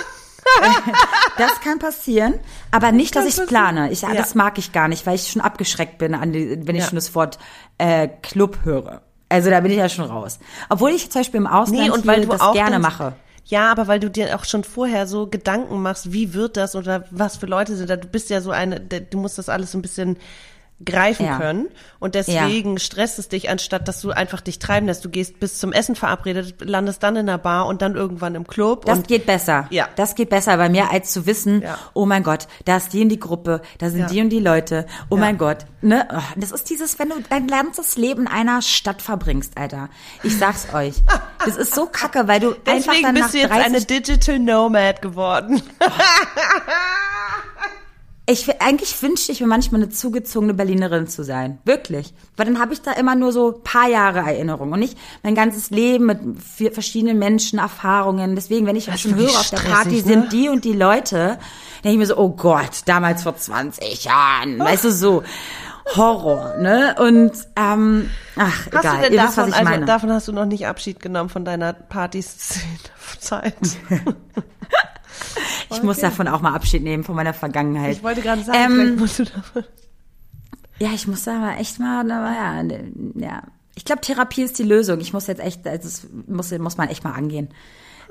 Speaker 3: Das kann passieren, aber nicht, dass ich plane. Ich,
Speaker 2: Ja.
Speaker 3: Das mag ich gar nicht, weil ich schon abgeschreckt bin, an die, wenn ich
Speaker 2: Ja.
Speaker 3: schon das Wort äh, Club höre. Also da bin ich ja schon raus. Obwohl ich zum Beispiel im Ausland
Speaker 2: Nee, und weil du
Speaker 3: das
Speaker 2: auch
Speaker 3: gerne mache.
Speaker 2: Ja, aber weil du dir auch schon vorher so Gedanken machst, wie wird das oder was für Leute sind da. Du bist ja so eine, du musst das alles so ein bisschen greifen
Speaker 3: Ja.
Speaker 2: können. Und deswegen stresst es dich, anstatt dass du einfach dich treiben lässt. Du gehst bis zum Essen verabredet, landest dann in der Bar und dann irgendwann im Club.
Speaker 3: Das geht besser.
Speaker 2: Ja.
Speaker 3: Das geht besser bei mir, als zu wissen,
Speaker 2: Ja.
Speaker 3: oh mein Gott, da ist die und die Gruppe, da sind
Speaker 2: Ja.
Speaker 3: die und die Leute, oh
Speaker 2: Ja.
Speaker 3: mein Gott. Ne? Oh, Das ist dieses, wenn du dein ganzes Leben in einer Stadt verbringst, Alter. Ich sag's euch. Das ist so kacke, weil du einfach
Speaker 2: Deswegen
Speaker 3: dann nach
Speaker 2: bist du jetzt
Speaker 3: 30
Speaker 2: eine Digital Nomad geworden.
Speaker 3: Ich eigentlich wünschte ich mir manchmal eine zugezogene Berlinerin zu sein. Wirklich. Weil dann habe ich da immer nur so paar Jahre Erinnerung und nicht mein ganzes Leben mit vier verschiedenen Menschen, Erfahrungen. Deswegen, wenn ich
Speaker 2: Das
Speaker 3: schon höre, auf der
Speaker 2: stressig,
Speaker 3: Party
Speaker 2: ne?
Speaker 3: sind die und die Leute, denke ich mir so, oh Gott, damals vor 20 Jahren. Weißt du, so Horror, ne? Und, ähm, ach,
Speaker 2: Hast
Speaker 3: egal.
Speaker 2: du denn
Speaker 3: Ihr wisst, was
Speaker 2: davon,
Speaker 3: ich
Speaker 2: also
Speaker 3: meine.
Speaker 2: davon hast du noch nicht Abschied genommen von deiner Partyszene-Zeit?
Speaker 3: ich muss davon auch mal Abschied nehmen, von meiner Vergangenheit.
Speaker 2: Ich wollte gerade sagen,
Speaker 3: Ähm,
Speaker 2: vielleicht musst du davon.
Speaker 3: Ja, ich muss da mal echt mal, ja, ja. Ich glaube, Therapie ist die Lösung. Ich muss jetzt echt, also das muss, muss man echt mal angehen.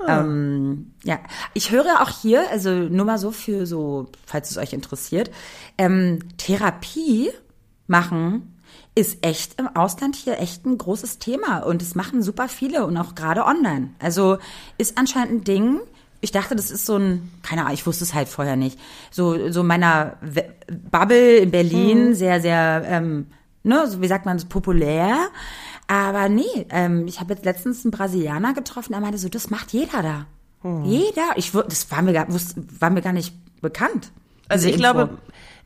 Speaker 3: Ähm, ja, ich höre auch hier, also nur mal so für so, falls es euch interessiert, ähm, Therapie machen ist echt im Ausland hier echt ein großes Thema und es machen super viele und auch gerade online. Also ist anscheinend ein Ding. Ich dachte, das ist so ein, keine Ahnung, ich wusste es halt vorher nicht. So, so meiner Bubble in Berlin, sehr, sehr, ähm, ne, so wie sagt man, so populär. Aber nee, ähm, ich habe jetzt letztens einen Brasilianer getroffen, der meinte so, das macht jeder da. Jeder. Ich, das war mir, gar, wus- war mir gar nicht bekannt.
Speaker 2: Also ich
Speaker 3: Info.
Speaker 2: glaube,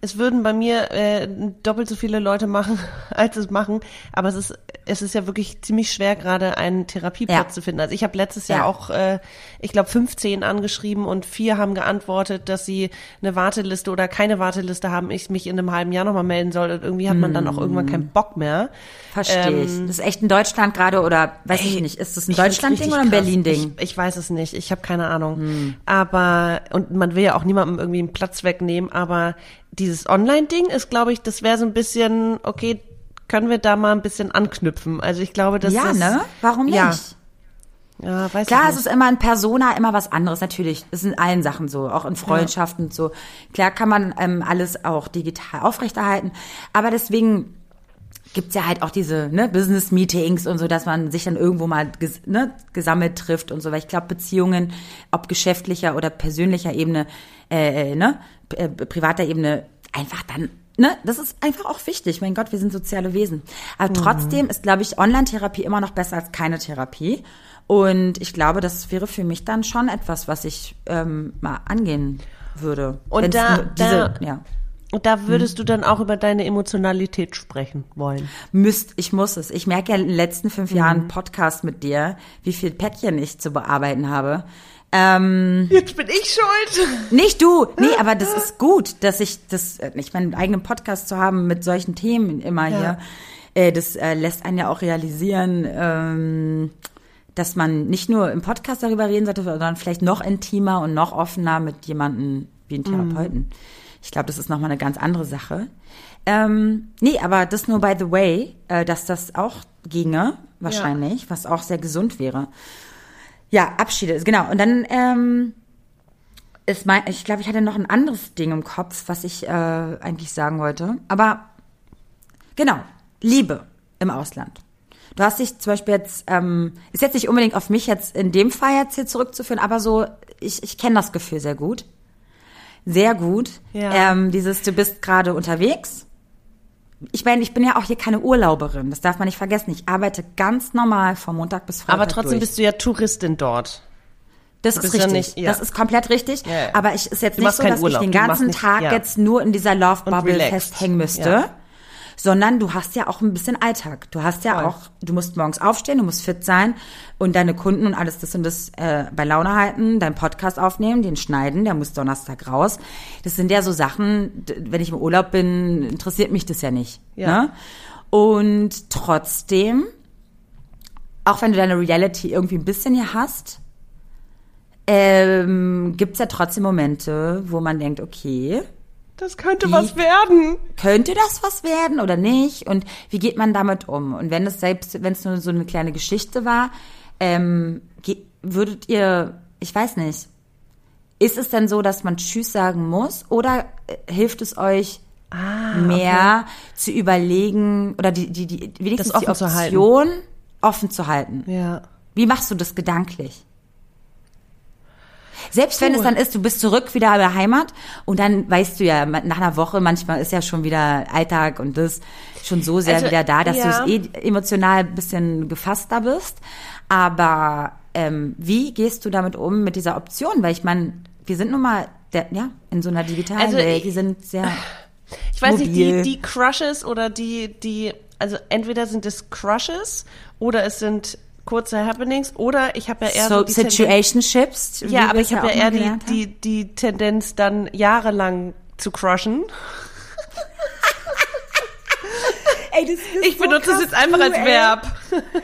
Speaker 2: es würden bei mir äh, doppelt so viele Leute machen, als es machen. Aber es ist, es ist ja wirklich ziemlich schwer, gerade einen Therapieplatz
Speaker 3: Ja.
Speaker 2: zu finden. Also ich habe letztes Jahr
Speaker 3: Ja.
Speaker 2: auch, äh, ich glaube, 15 angeschrieben und vier haben geantwortet, dass sie eine Warteliste oder keine Warteliste haben, ich mich in einem halben Jahr nochmal melden soll. Und irgendwie hat man dann auch irgendwann keinen Bock mehr.
Speaker 3: Verstehe ich.
Speaker 2: Ähm,
Speaker 3: Das ist echt in Deutschland gerade oder weiß ich
Speaker 2: Ey,
Speaker 3: nicht, ist das ein
Speaker 2: ich
Speaker 3: Deutschland-Ding oder ein. Berlin-Ding? Hm.
Speaker 2: Ich, ich weiß es nicht. Ich habe keine Ahnung. Aber und man will ja auch niemandem irgendwie einen Platz wegnehmen. Aber dieses Online-Ding ist, glaube ich, das wäre so ein bisschen okay. Können wir da mal ein bisschen anknüpfen? Also ich glaube, das
Speaker 3: Ja,
Speaker 2: ist
Speaker 3: ne? Warum nicht?
Speaker 2: Ja, ja weiß
Speaker 3: Klar, es ist immer ein Persona, immer was anderes, natürlich. Das ist in allen Sachen so, auch in Freundschaften und so. Klar kann man ähm, alles auch digital aufrechterhalten, aber deswegen gibt's ja halt auch diese ne, Business-Meetings und so, dass man sich dann irgendwo mal ges ne, gesammelt trifft und so, weil ich glaube, Beziehungen, ob geschäftlicher oder persönlicher Ebene, äh, äh, ne, äh, privater Ebene, einfach dann Ne, das ist einfach auch wichtig. Mein Gott, wir sind soziale Wesen. Aber trotzdem ist, glaube ich, Online-Therapie immer noch besser als keine Therapie. Und ich glaube, das wäre für mich dann schon etwas, was ich ähm, mal angehen würde.
Speaker 2: Und da-
Speaker 3: diese,
Speaker 2: da-
Speaker 3: ja.
Speaker 2: Und da würdest du dann auch über deine Emotionalität sprechen wollen.
Speaker 3: Müsst, ich muss es. Ich merke ja in den letzten fünf
Speaker 2: Mhm.
Speaker 3: Jahren Podcast mit dir, wie viel Päckchen ich zu bearbeiten habe. Ähm,
Speaker 2: Jetzt bin ich schuld.
Speaker 3: nicht du, nee, aber das ist gut, dass ich das, äh, ich meinen eigenen Podcast zu haben mit solchen Themen immer
Speaker 2: Ja.
Speaker 3: hier, äh, das äh, lässt einen ja auch realisieren, ähm, dass man nicht nur im Podcast darüber reden sollte, sondern vielleicht noch intimer und noch offener mit jemandem wie einem Therapeuten. Ich glaube, das ist nochmal eine ganz andere Sache. Ähm, nee, aber das nur by the way, äh, dass das auch ginge, wahrscheinlich, was auch sehr gesund wäre. Ja, Abschiede, genau. Und dann, ähm, ist mein, ich glaube, ich hatte noch ein anderes Ding im Kopf, was ich äh, eigentlich sagen wollte. Aber genau, Liebe im Ausland. Du hast dich zum Beispiel jetzt, ähm, ist jetzt nicht unbedingt auf mich jetzt in dem Fall jetzt hier zurückzuführen, aber so, ich, ich kenne das Gefühl sehr gut. Sehr gut.
Speaker 2: Ja.
Speaker 3: Ähm, dieses, du bist gerade unterwegs. Ich meine, ich bin ja auch hier keine Urlauberin, das darf man nicht vergessen. Ich arbeite ganz normal von Montag bis Freitag
Speaker 2: Aber trotzdem
Speaker 3: durch.
Speaker 2: bist du ja Touristin dort.
Speaker 3: Das ist
Speaker 2: bist ja
Speaker 3: richtig.
Speaker 2: nicht- ja.
Speaker 3: Das ist komplett richtig.
Speaker 2: Ja.
Speaker 3: Aber ich ist jetzt
Speaker 2: Du
Speaker 3: nicht so, dass
Speaker 2: Urlaub.
Speaker 3: ich den ganzen
Speaker 2: nicht-
Speaker 3: Tag
Speaker 2: ja.
Speaker 3: jetzt nur in dieser Love Bubble festhängen müsste. Sondern du hast ja auch ein bisschen Alltag. Du hast ja
Speaker 2: Voll.
Speaker 3: auch, du musst morgens aufstehen, du musst fit sein und deine Kunden und alles das und das äh, bei Laune halten, deinen Podcast aufnehmen, den schneiden, der muss Donnerstag raus. Das sind ja so Sachen, wenn ich im Urlaub bin, interessiert mich das ja nicht.
Speaker 2: Ja.
Speaker 3: Ne? Und trotzdem, auch wenn du deine Reality irgendwie ein bisschen hier hast, ähm, gibt's ja trotzdem Momente, wo man denkt, okay,
Speaker 2: Das könnte
Speaker 3: Die-
Speaker 2: was werden.
Speaker 3: könnte das was werden oder nicht? Und wie geht man damit um? Und wenn es selbst, wenn es nur so eine kleine Geschichte war, ähm, würdet ihr, ich weiß nicht. Ist es denn so, dass man Tschüss sagen muss oder äh, hilft es euch
Speaker 2: Ah,
Speaker 3: mehr zu überlegen oder die, die, die wenigstens die
Speaker 2: offen zu.
Speaker 3: Option offen zu halten?
Speaker 2: Ja.
Speaker 3: Wie machst du das gedanklich? Selbst wenn es dann ist, du bist zurück wieder in der Heimat und dann weißt du ja, nach einer Woche manchmal ist ja schon wieder Alltag und das schon so sehr
Speaker 2: Also,
Speaker 3: wieder da, dass
Speaker 2: ja.
Speaker 3: du es eh emotional ein bisschen gefasster bist. Aber ähm, wie gehst du damit um mit dieser Option? Weil ich meine, wir sind nun mal der, ja, in so einer digitalen
Speaker 2: Also
Speaker 3: Welt, die sind sehr
Speaker 2: Ich weiß nicht, die,
Speaker 3: Mobil.
Speaker 2: die Crushes oder die, die, also entweder sind es Crushes oder es sind kurze Happenings oder ich habe ja eher so,
Speaker 3: so
Speaker 2: die Tendenz,
Speaker 3: Situationships. wie
Speaker 2: ja, aber ich habe ja eher die, die, die Tendenz dann jahrelang zu crushen.
Speaker 3: Ey, das ist
Speaker 2: Ich
Speaker 3: so
Speaker 2: benutze
Speaker 3: krass,
Speaker 2: es jetzt einfach
Speaker 3: du,
Speaker 2: als
Speaker 3: ey.
Speaker 2: Verb.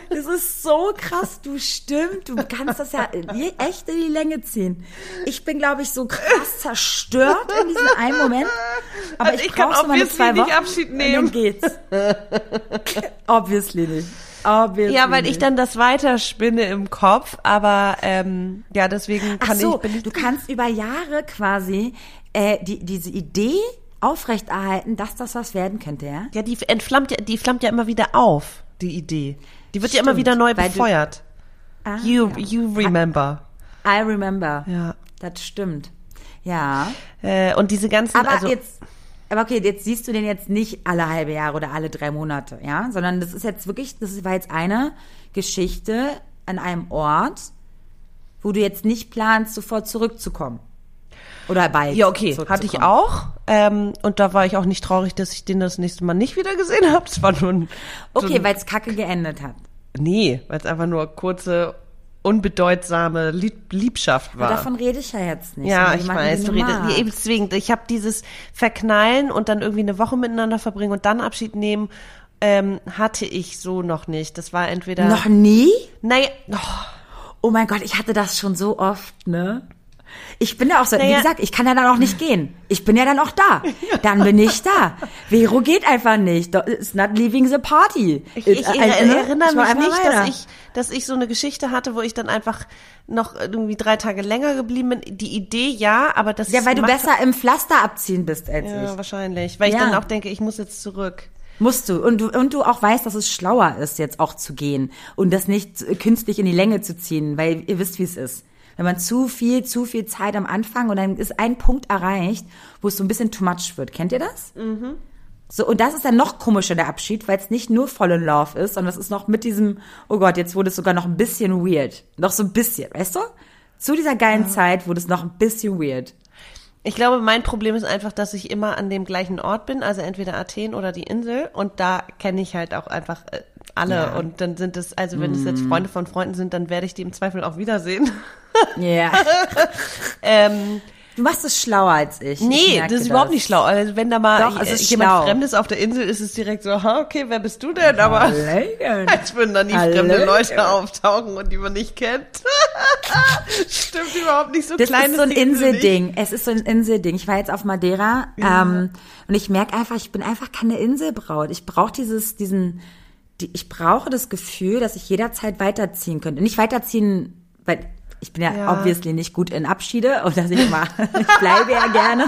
Speaker 3: Das ist so krass, du stimmt. Du kannst das ja echt in die Länge ziehen. Ich bin, glaube ich, so krass zerstört in diesem einen Moment. Aber
Speaker 2: Also
Speaker 3: ich,
Speaker 2: ich kann
Speaker 3: brauche so meine
Speaker 2: obviously
Speaker 3: zwei
Speaker 2: nicht. Abschied
Speaker 3: Und
Speaker 2: nehmen.
Speaker 3: dann geht's. obviously nicht. Obviously
Speaker 2: Ja, weil ich dann das weiterspinne im Kopf, aber ähm, ja, deswegen
Speaker 3: Ach
Speaker 2: kann
Speaker 3: so,
Speaker 2: ich
Speaker 3: du kannst über Jahre quasi äh, die, diese Idee aufrechterhalten, dass das was werden könnte, ja?
Speaker 2: ja, die entflammt ja, die flammt ja immer wieder auf, die Idee. Die wird ja immer
Speaker 3: Stimmt,
Speaker 2: wieder neu
Speaker 3: du-
Speaker 2: befeuert.
Speaker 3: Ah,
Speaker 2: You
Speaker 3: ja.
Speaker 2: you remember.
Speaker 3: I remember.
Speaker 2: Ja.
Speaker 3: Das stimmt. Ja.
Speaker 2: Äh, und diese ganzen
Speaker 3: Aber
Speaker 2: also
Speaker 3: jetzt, aber okay, jetzt siehst du den jetzt nicht alle halbe Jahre oder alle drei Monate, ja, sondern das ist jetzt wirklich, das war jetzt eine Geschichte an einem Ort, wo du jetzt nicht planst, sofort zurückzukommen. Oder bald.
Speaker 2: Ja, okay, hatte ich auch. Ähm, und da war ich auch nicht traurig, dass ich den das nächste Mal nicht wieder gesehen habe. Das war nur ein, so
Speaker 3: Okay,
Speaker 2: ein,
Speaker 3: weil es kacke geendet hat.
Speaker 2: Nee, weil es einfach nur kurze, unbedeutsame Lieb Liebschaft war.
Speaker 3: Aber davon rede ich ja jetzt nicht.
Speaker 2: ja, ich weiß, du redest, nee, deswegen, ich habe dieses Verknallen und dann irgendwie eine Woche miteinander verbringen und dann Abschied nehmen, ähm, hatte ich so noch nicht. Das war entweder,
Speaker 3: Noch nie?
Speaker 2: naja, oh,
Speaker 3: Oh mein Gott, ich hatte das schon so oft, ne? Ich bin ja auch so, wie
Speaker 2: Naja.
Speaker 3: gesagt, ich kann ja dann auch nicht gehen. Ich bin ja dann auch da. Dann bin ich da. Vero geht einfach nicht. It's not leaving the party.
Speaker 2: Ich, ich
Speaker 3: ne?
Speaker 2: erinnere
Speaker 3: Ich mach
Speaker 2: mich nicht,
Speaker 3: weiter.
Speaker 2: dass ich, dass ich so eine Geschichte hatte, wo ich dann einfach noch irgendwie drei Tage länger geblieben bin. Die Idee ja, aber das
Speaker 3: Ja, weil du besser im Pflaster abziehen bist als
Speaker 2: Ja,
Speaker 3: ich.
Speaker 2: wahrscheinlich. Weil ich
Speaker 3: Ja.
Speaker 2: dann auch denke, ich muss jetzt zurück.
Speaker 3: Musst du. Und, du. und du auch weißt, dass es schlauer ist, jetzt auch zu gehen und das nicht künstlich in die Länge zu ziehen, weil ihr wisst, wie es ist. Wenn man zu viel, zu viel Zeit am Anfang und dann ist ein Punkt erreicht, wo es so ein bisschen too much wird. Kennt ihr das? Mhm. So, und das ist dann noch komischer, der Abschied, weil es nicht nur voll in Love ist, sondern es ist noch mit diesem, oh Gott, jetzt wurde es sogar noch ein bisschen weird. Noch so ein bisschen, weißt du? Zu dieser geilen Zeit wurde es noch ein bisschen weird.
Speaker 2: Ich glaube, mein Problem ist einfach, dass ich immer an dem gleichen Ort bin, also entweder Athen oder die Insel. Und da kenne ich halt auch einfach äh, alle.
Speaker 3: Ja.
Speaker 2: Und dann sind es, also wenn es jetzt Freunde von Freunden sind, dann werde ich die im Zweifel auch wiedersehen.
Speaker 3: Ja.
Speaker 2: ähm,
Speaker 3: Du machst es schlauer als ich. ich
Speaker 2: nee,
Speaker 3: merke
Speaker 2: das ist überhaupt nicht schlau. Also wenn da mal
Speaker 3: Doch, es ist
Speaker 2: jemand
Speaker 3: schlau.
Speaker 2: Fremdes auf der Insel ist, ist es direkt so, ha, okay, wer bist du denn? Aber
Speaker 3: Hallöchen.
Speaker 2: als würden die
Speaker 3: Hallöchen.
Speaker 2: fremde Leute auftauchen und die man nicht kennt. Stimmt überhaupt nicht so
Speaker 3: Das
Speaker 2: klein
Speaker 3: ist so ein. Inselding. Es ist so ein Inselding. Ich war jetzt auf Madeira ähm, und ich merke einfach, ich bin einfach keine Inselbraut. Ich brauche dieses, diesen, die, ich brauche das Gefühl, dass ich jederzeit weiterziehen könnte. Nicht weiterziehen, weil ich bin ja,
Speaker 2: Ja.
Speaker 3: obviously nicht gut in Abschiede und dass ich mal, ich bleibe ja gerne.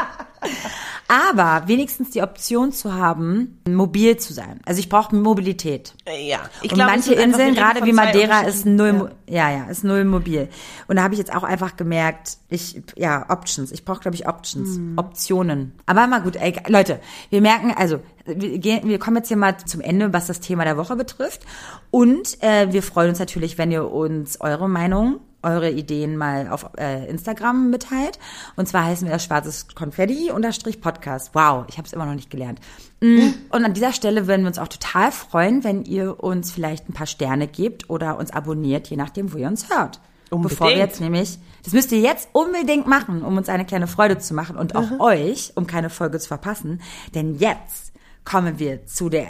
Speaker 3: Aber wenigstens die Option zu haben, mobil zu sein. Also ich brauche Mobilität.
Speaker 2: Äh, Ja, ich
Speaker 3: und
Speaker 2: glaube, es
Speaker 3: manche Inseln, gerade wie Madeira, ist null,
Speaker 2: ja.
Speaker 3: ja, ja, ist null mobil. Und da habe ich jetzt auch einfach gemerkt, ich, ja, Options. Ich brauche, glaube ich, Options,
Speaker 2: Hm.
Speaker 3: Optionen. Aber mal gut, ey, Leute, wir merken, also, wir, gehen, wir kommen jetzt hier mal zum Ende, was das Thema der Woche betrifft. Und äh, wir freuen uns natürlich, wenn ihr uns eure Meinung eure Ideen mal auf äh, Instagram mitteilt. Und zwar heißen wir das schwarzes Konfetti unterstrich Podcast. Wow, ich habe es immer noch nicht gelernt. Mm, Und an dieser Stelle würden wir uns auch total freuen, wenn ihr uns vielleicht ein paar Sterne gebt oder uns abonniert, je nachdem, wo ihr uns hört.
Speaker 2: Unbedingt.
Speaker 3: Bevor wir jetzt nämlich, das müsst ihr jetzt unbedingt machen, um uns eine kleine Freude zu machen und auch euch, um keine Folge zu verpassen. Denn jetzt kommen wir zu der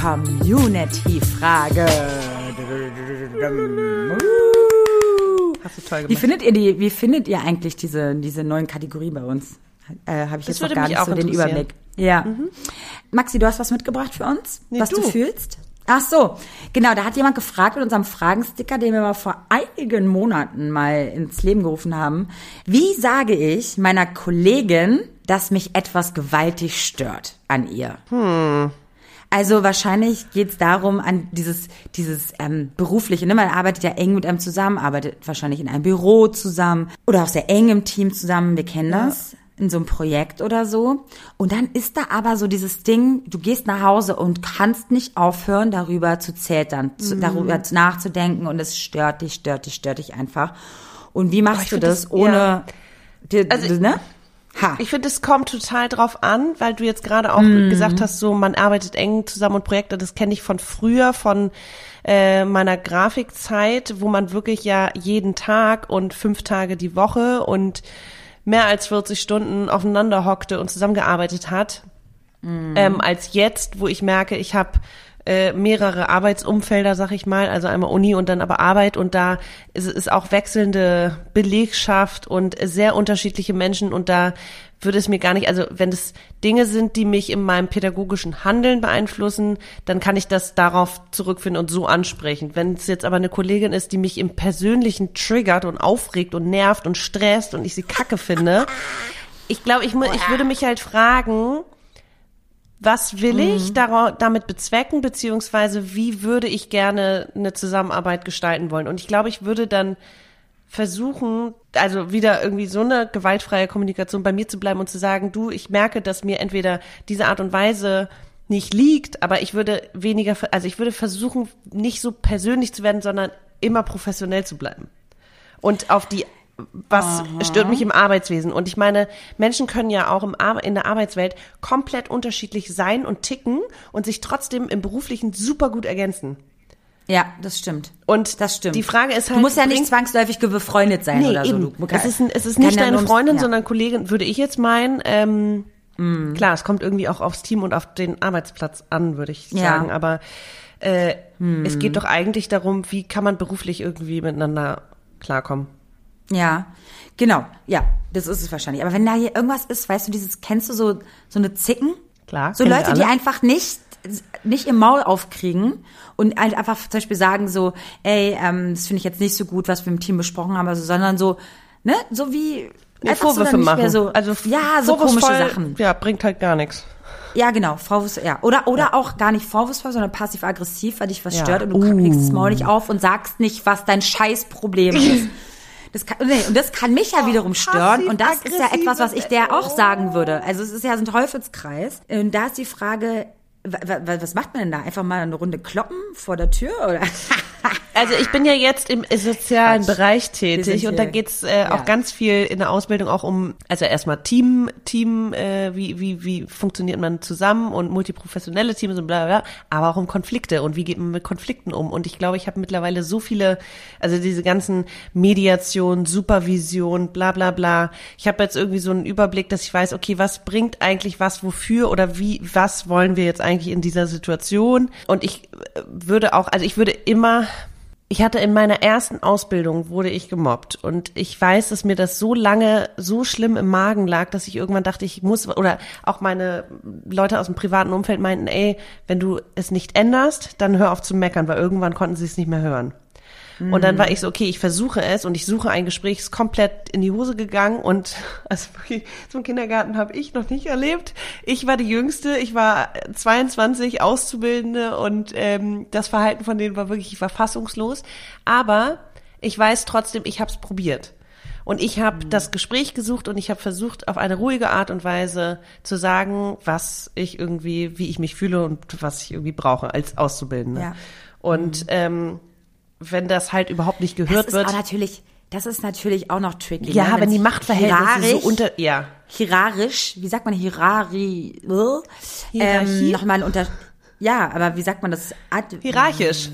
Speaker 3: Community-Frage.
Speaker 2: Hast du toll
Speaker 3: Wie
Speaker 2: gemacht.
Speaker 3: findet ihr die, wie findet ihr eigentlich diese, diese neuen Kategorien bei uns? Äh, Habe ich
Speaker 2: Das
Speaker 3: jetzt noch gar nicht
Speaker 2: auch
Speaker 3: so den. Überblick. Ja. Maxi, du hast was mitgebracht für uns,
Speaker 2: Nee,
Speaker 3: was du.
Speaker 2: du.
Speaker 3: fühlst? Ach so, genau, da hat jemand gefragt mit unserem Fragensticker, den wir mal vor einigen Monaten mal ins Leben gerufen haben. Wie sage ich meiner Kollegin, dass mich etwas gewaltig stört an ihr? Hm. Also wahrscheinlich geht's darum, an dieses, dieses ähm, berufliche, ne? man arbeitet ja eng mit einem zusammen, arbeitet wahrscheinlich in einem Büro zusammen oder auch sehr eng im Team zusammen, wir kennen
Speaker 2: Ja.
Speaker 3: das in so einem Projekt oder so. Und dann ist da aber so dieses Ding, du gehst nach Hause und kannst nicht aufhören, darüber zu zetern,
Speaker 2: Mhm.
Speaker 3: zu, darüber nachzudenken und es stört dich, stört dich, stört dich einfach. Und wie machst
Speaker 2: ich
Speaker 3: du das,
Speaker 2: das-
Speaker 3: ohne,
Speaker 2: ja.
Speaker 3: dir,
Speaker 2: Also-
Speaker 3: ne? Ha.
Speaker 2: Ich finde, es kommt total drauf an, weil du jetzt gerade auch
Speaker 3: Mhm.
Speaker 2: gesagt hast, so man arbeitet eng zusammen und Projekte, das kenne ich von früher, von äh, meiner Grafikzeit, wo man wirklich ja jeden Tag und fünf Tage die Woche und mehr als 40 Stunden aufeinander hockte und zusammengearbeitet hat, ähm, als jetzt, wo ich merke, ich habe äh, mehrere Arbeitsumfelder, sag ich mal, also einmal Uni und dann aber Arbeit und da ist es auch wechselnde Belegschaft und sehr unterschiedliche Menschen und da würde es mir gar nicht, also wenn es Dinge sind, die mich in meinem pädagogischen Handeln beeinflussen, dann kann ich das darauf zurückfinden und so ansprechen. Wenn es jetzt aber eine Kollegin ist, die mich im Persönlichen triggert und aufregt und nervt und stresst und ich sie kacke finde, ich glaube, ich, ich würde mich halt fragen, was will ich dara- damit bezwecken, beziehungsweise wie würde ich gerne eine Zusammenarbeit gestalten wollen? Und ich glaube, ich würde dann versuchen, also wieder irgendwie so eine gewaltfreie Kommunikation bei mir zu bleiben und zu sagen, du, ich merke, dass mir entweder diese Art und Weise nicht liegt, aber ich würde weniger, also ich würde versuchen, nicht so persönlich zu werden, sondern immer professionell zu bleiben. Und auf die, was stört mich im Arbeitswesen? Und ich meine, Menschen können ja auch im Ar in der Arbeitswelt komplett unterschiedlich sein und ticken und sich trotzdem im Beruflichen super gut ergänzen.
Speaker 3: Ja, das stimmt.
Speaker 2: Und
Speaker 3: Das stimmt.
Speaker 2: die Frage ist halt,
Speaker 3: du musst ja nicht zwangsläufig befreundet sein
Speaker 2: Nee,
Speaker 3: oder so.
Speaker 2: eben.
Speaker 3: Du,
Speaker 2: es ist, es ist nicht
Speaker 3: ja
Speaker 2: deine Freundin,
Speaker 3: ja.
Speaker 2: sondern Kollegin, würde ich jetzt meinen. Ähm,
Speaker 3: Mm.
Speaker 2: Klar, es kommt irgendwie auch aufs Team und auf den Arbeitsplatz an, würde ich
Speaker 3: Ja.
Speaker 2: Sagen. Aber äh, es geht doch eigentlich darum, wie kann man beruflich irgendwie miteinander klarkommen.
Speaker 3: Ja, genau. Ja, das ist es wahrscheinlich. Aber wenn da hier irgendwas ist, weißt du, dieses, kennst du so, so eine Zicken?
Speaker 2: Klar,
Speaker 3: So Leute, die einfach nicht, nicht im Maul aufkriegen und halt einfach zum Beispiel sagen so, ey, ähm, das finde ich jetzt nicht so gut, was wir im Team besprochen haben, also, sondern so, ne, so wie,
Speaker 2: Nee,
Speaker 3: so
Speaker 2: Vorwürfe
Speaker 3: nicht
Speaker 2: machen.
Speaker 3: so,
Speaker 2: also
Speaker 3: ja, so komische Sachen.
Speaker 2: Ja, bringt halt gar nichts.
Speaker 3: Ja, genau, Vorwurfs, ja. Oder, oder auch gar nicht vorwurfsvoll, sondern passiv-aggressiv, weil dich was
Speaker 2: Ja. Uh.
Speaker 3: stört und du kriegst das Maul nicht auf und sagst nicht, was dein Scheißproblem ist. Das kann, nee, und das kann mich ja wiederum stören. Und das ist ja etwas, was ich der auch sagen würde. Also es ist ja so ein Teufelskreis. Und da ist die Frage, was macht man denn da? Einfach mal eine Runde kloppen vor der Tür? Oder?
Speaker 2: Also ich bin ja jetzt im sozialen
Speaker 3: Quatsch.
Speaker 2: Bereich tätig und da geht's äh,
Speaker 3: ja.
Speaker 2: auch ganz viel in der Ausbildung auch um, also erstmal Team, Team, äh, wie, wie, wie funktioniert man zusammen und multiprofessionelle Teams und bla bla, bla, aber auch um Konflikte und wie geht man mit Konflikten um. Und ich glaube, ich habe mittlerweile so viele, also diese ganzen Mediation, Supervision, bla bla bla. Ich habe jetzt irgendwie so einen Überblick, dass ich weiß, okay, was bringt eigentlich was wofür oder wie, was wollen wir jetzt eigentlich in dieser Situation? Und ich äh, würde auch, also ich würde immer ich hatte in meiner ersten Ausbildung wurde ich gemobbt und ich weiß, dass mir das so lange so schlimm im Magen lag, dass ich irgendwann dachte, ich muss oder auch meine Leute aus dem privaten Umfeld meinten, ey, wenn du es nicht änderst, dann hör auf zu meckern, weil irgendwann konnten sie es nicht mehr hören. Und dann war ich so, okay, ich versuche es und ich suche ein Gespräch, ist komplett in die Hose gegangen und also wirklich, zum Kindergarten habe ich noch nicht erlebt. Ich war die Jüngste, ich war 22 Auszubildende und ähm, das Verhalten von denen war wirklich, ich war fassungslos. Aber ich weiß trotzdem, ich habe es probiert. Und ich habe das Gespräch gesucht und ich habe versucht, auf eine ruhige Art und Weise zu sagen, was ich irgendwie, wie ich mich fühle und was ich irgendwie brauche als Auszubildende.
Speaker 3: Ja.
Speaker 2: Und ähm, wenn das halt überhaupt nicht gehört
Speaker 3: Das ist
Speaker 2: wird.
Speaker 3: auch natürlich, das ist natürlich auch noch tricky.
Speaker 2: Ja,
Speaker 3: ne?
Speaker 2: wenn die Machtverhältnisse so unter, ja.
Speaker 3: hierarchisch, wie sagt man hierari,
Speaker 2: Hierarchie?
Speaker 3: ähm, nochmal unter, ja, aber wie sagt man das? Ad,
Speaker 2: Hierarchisch.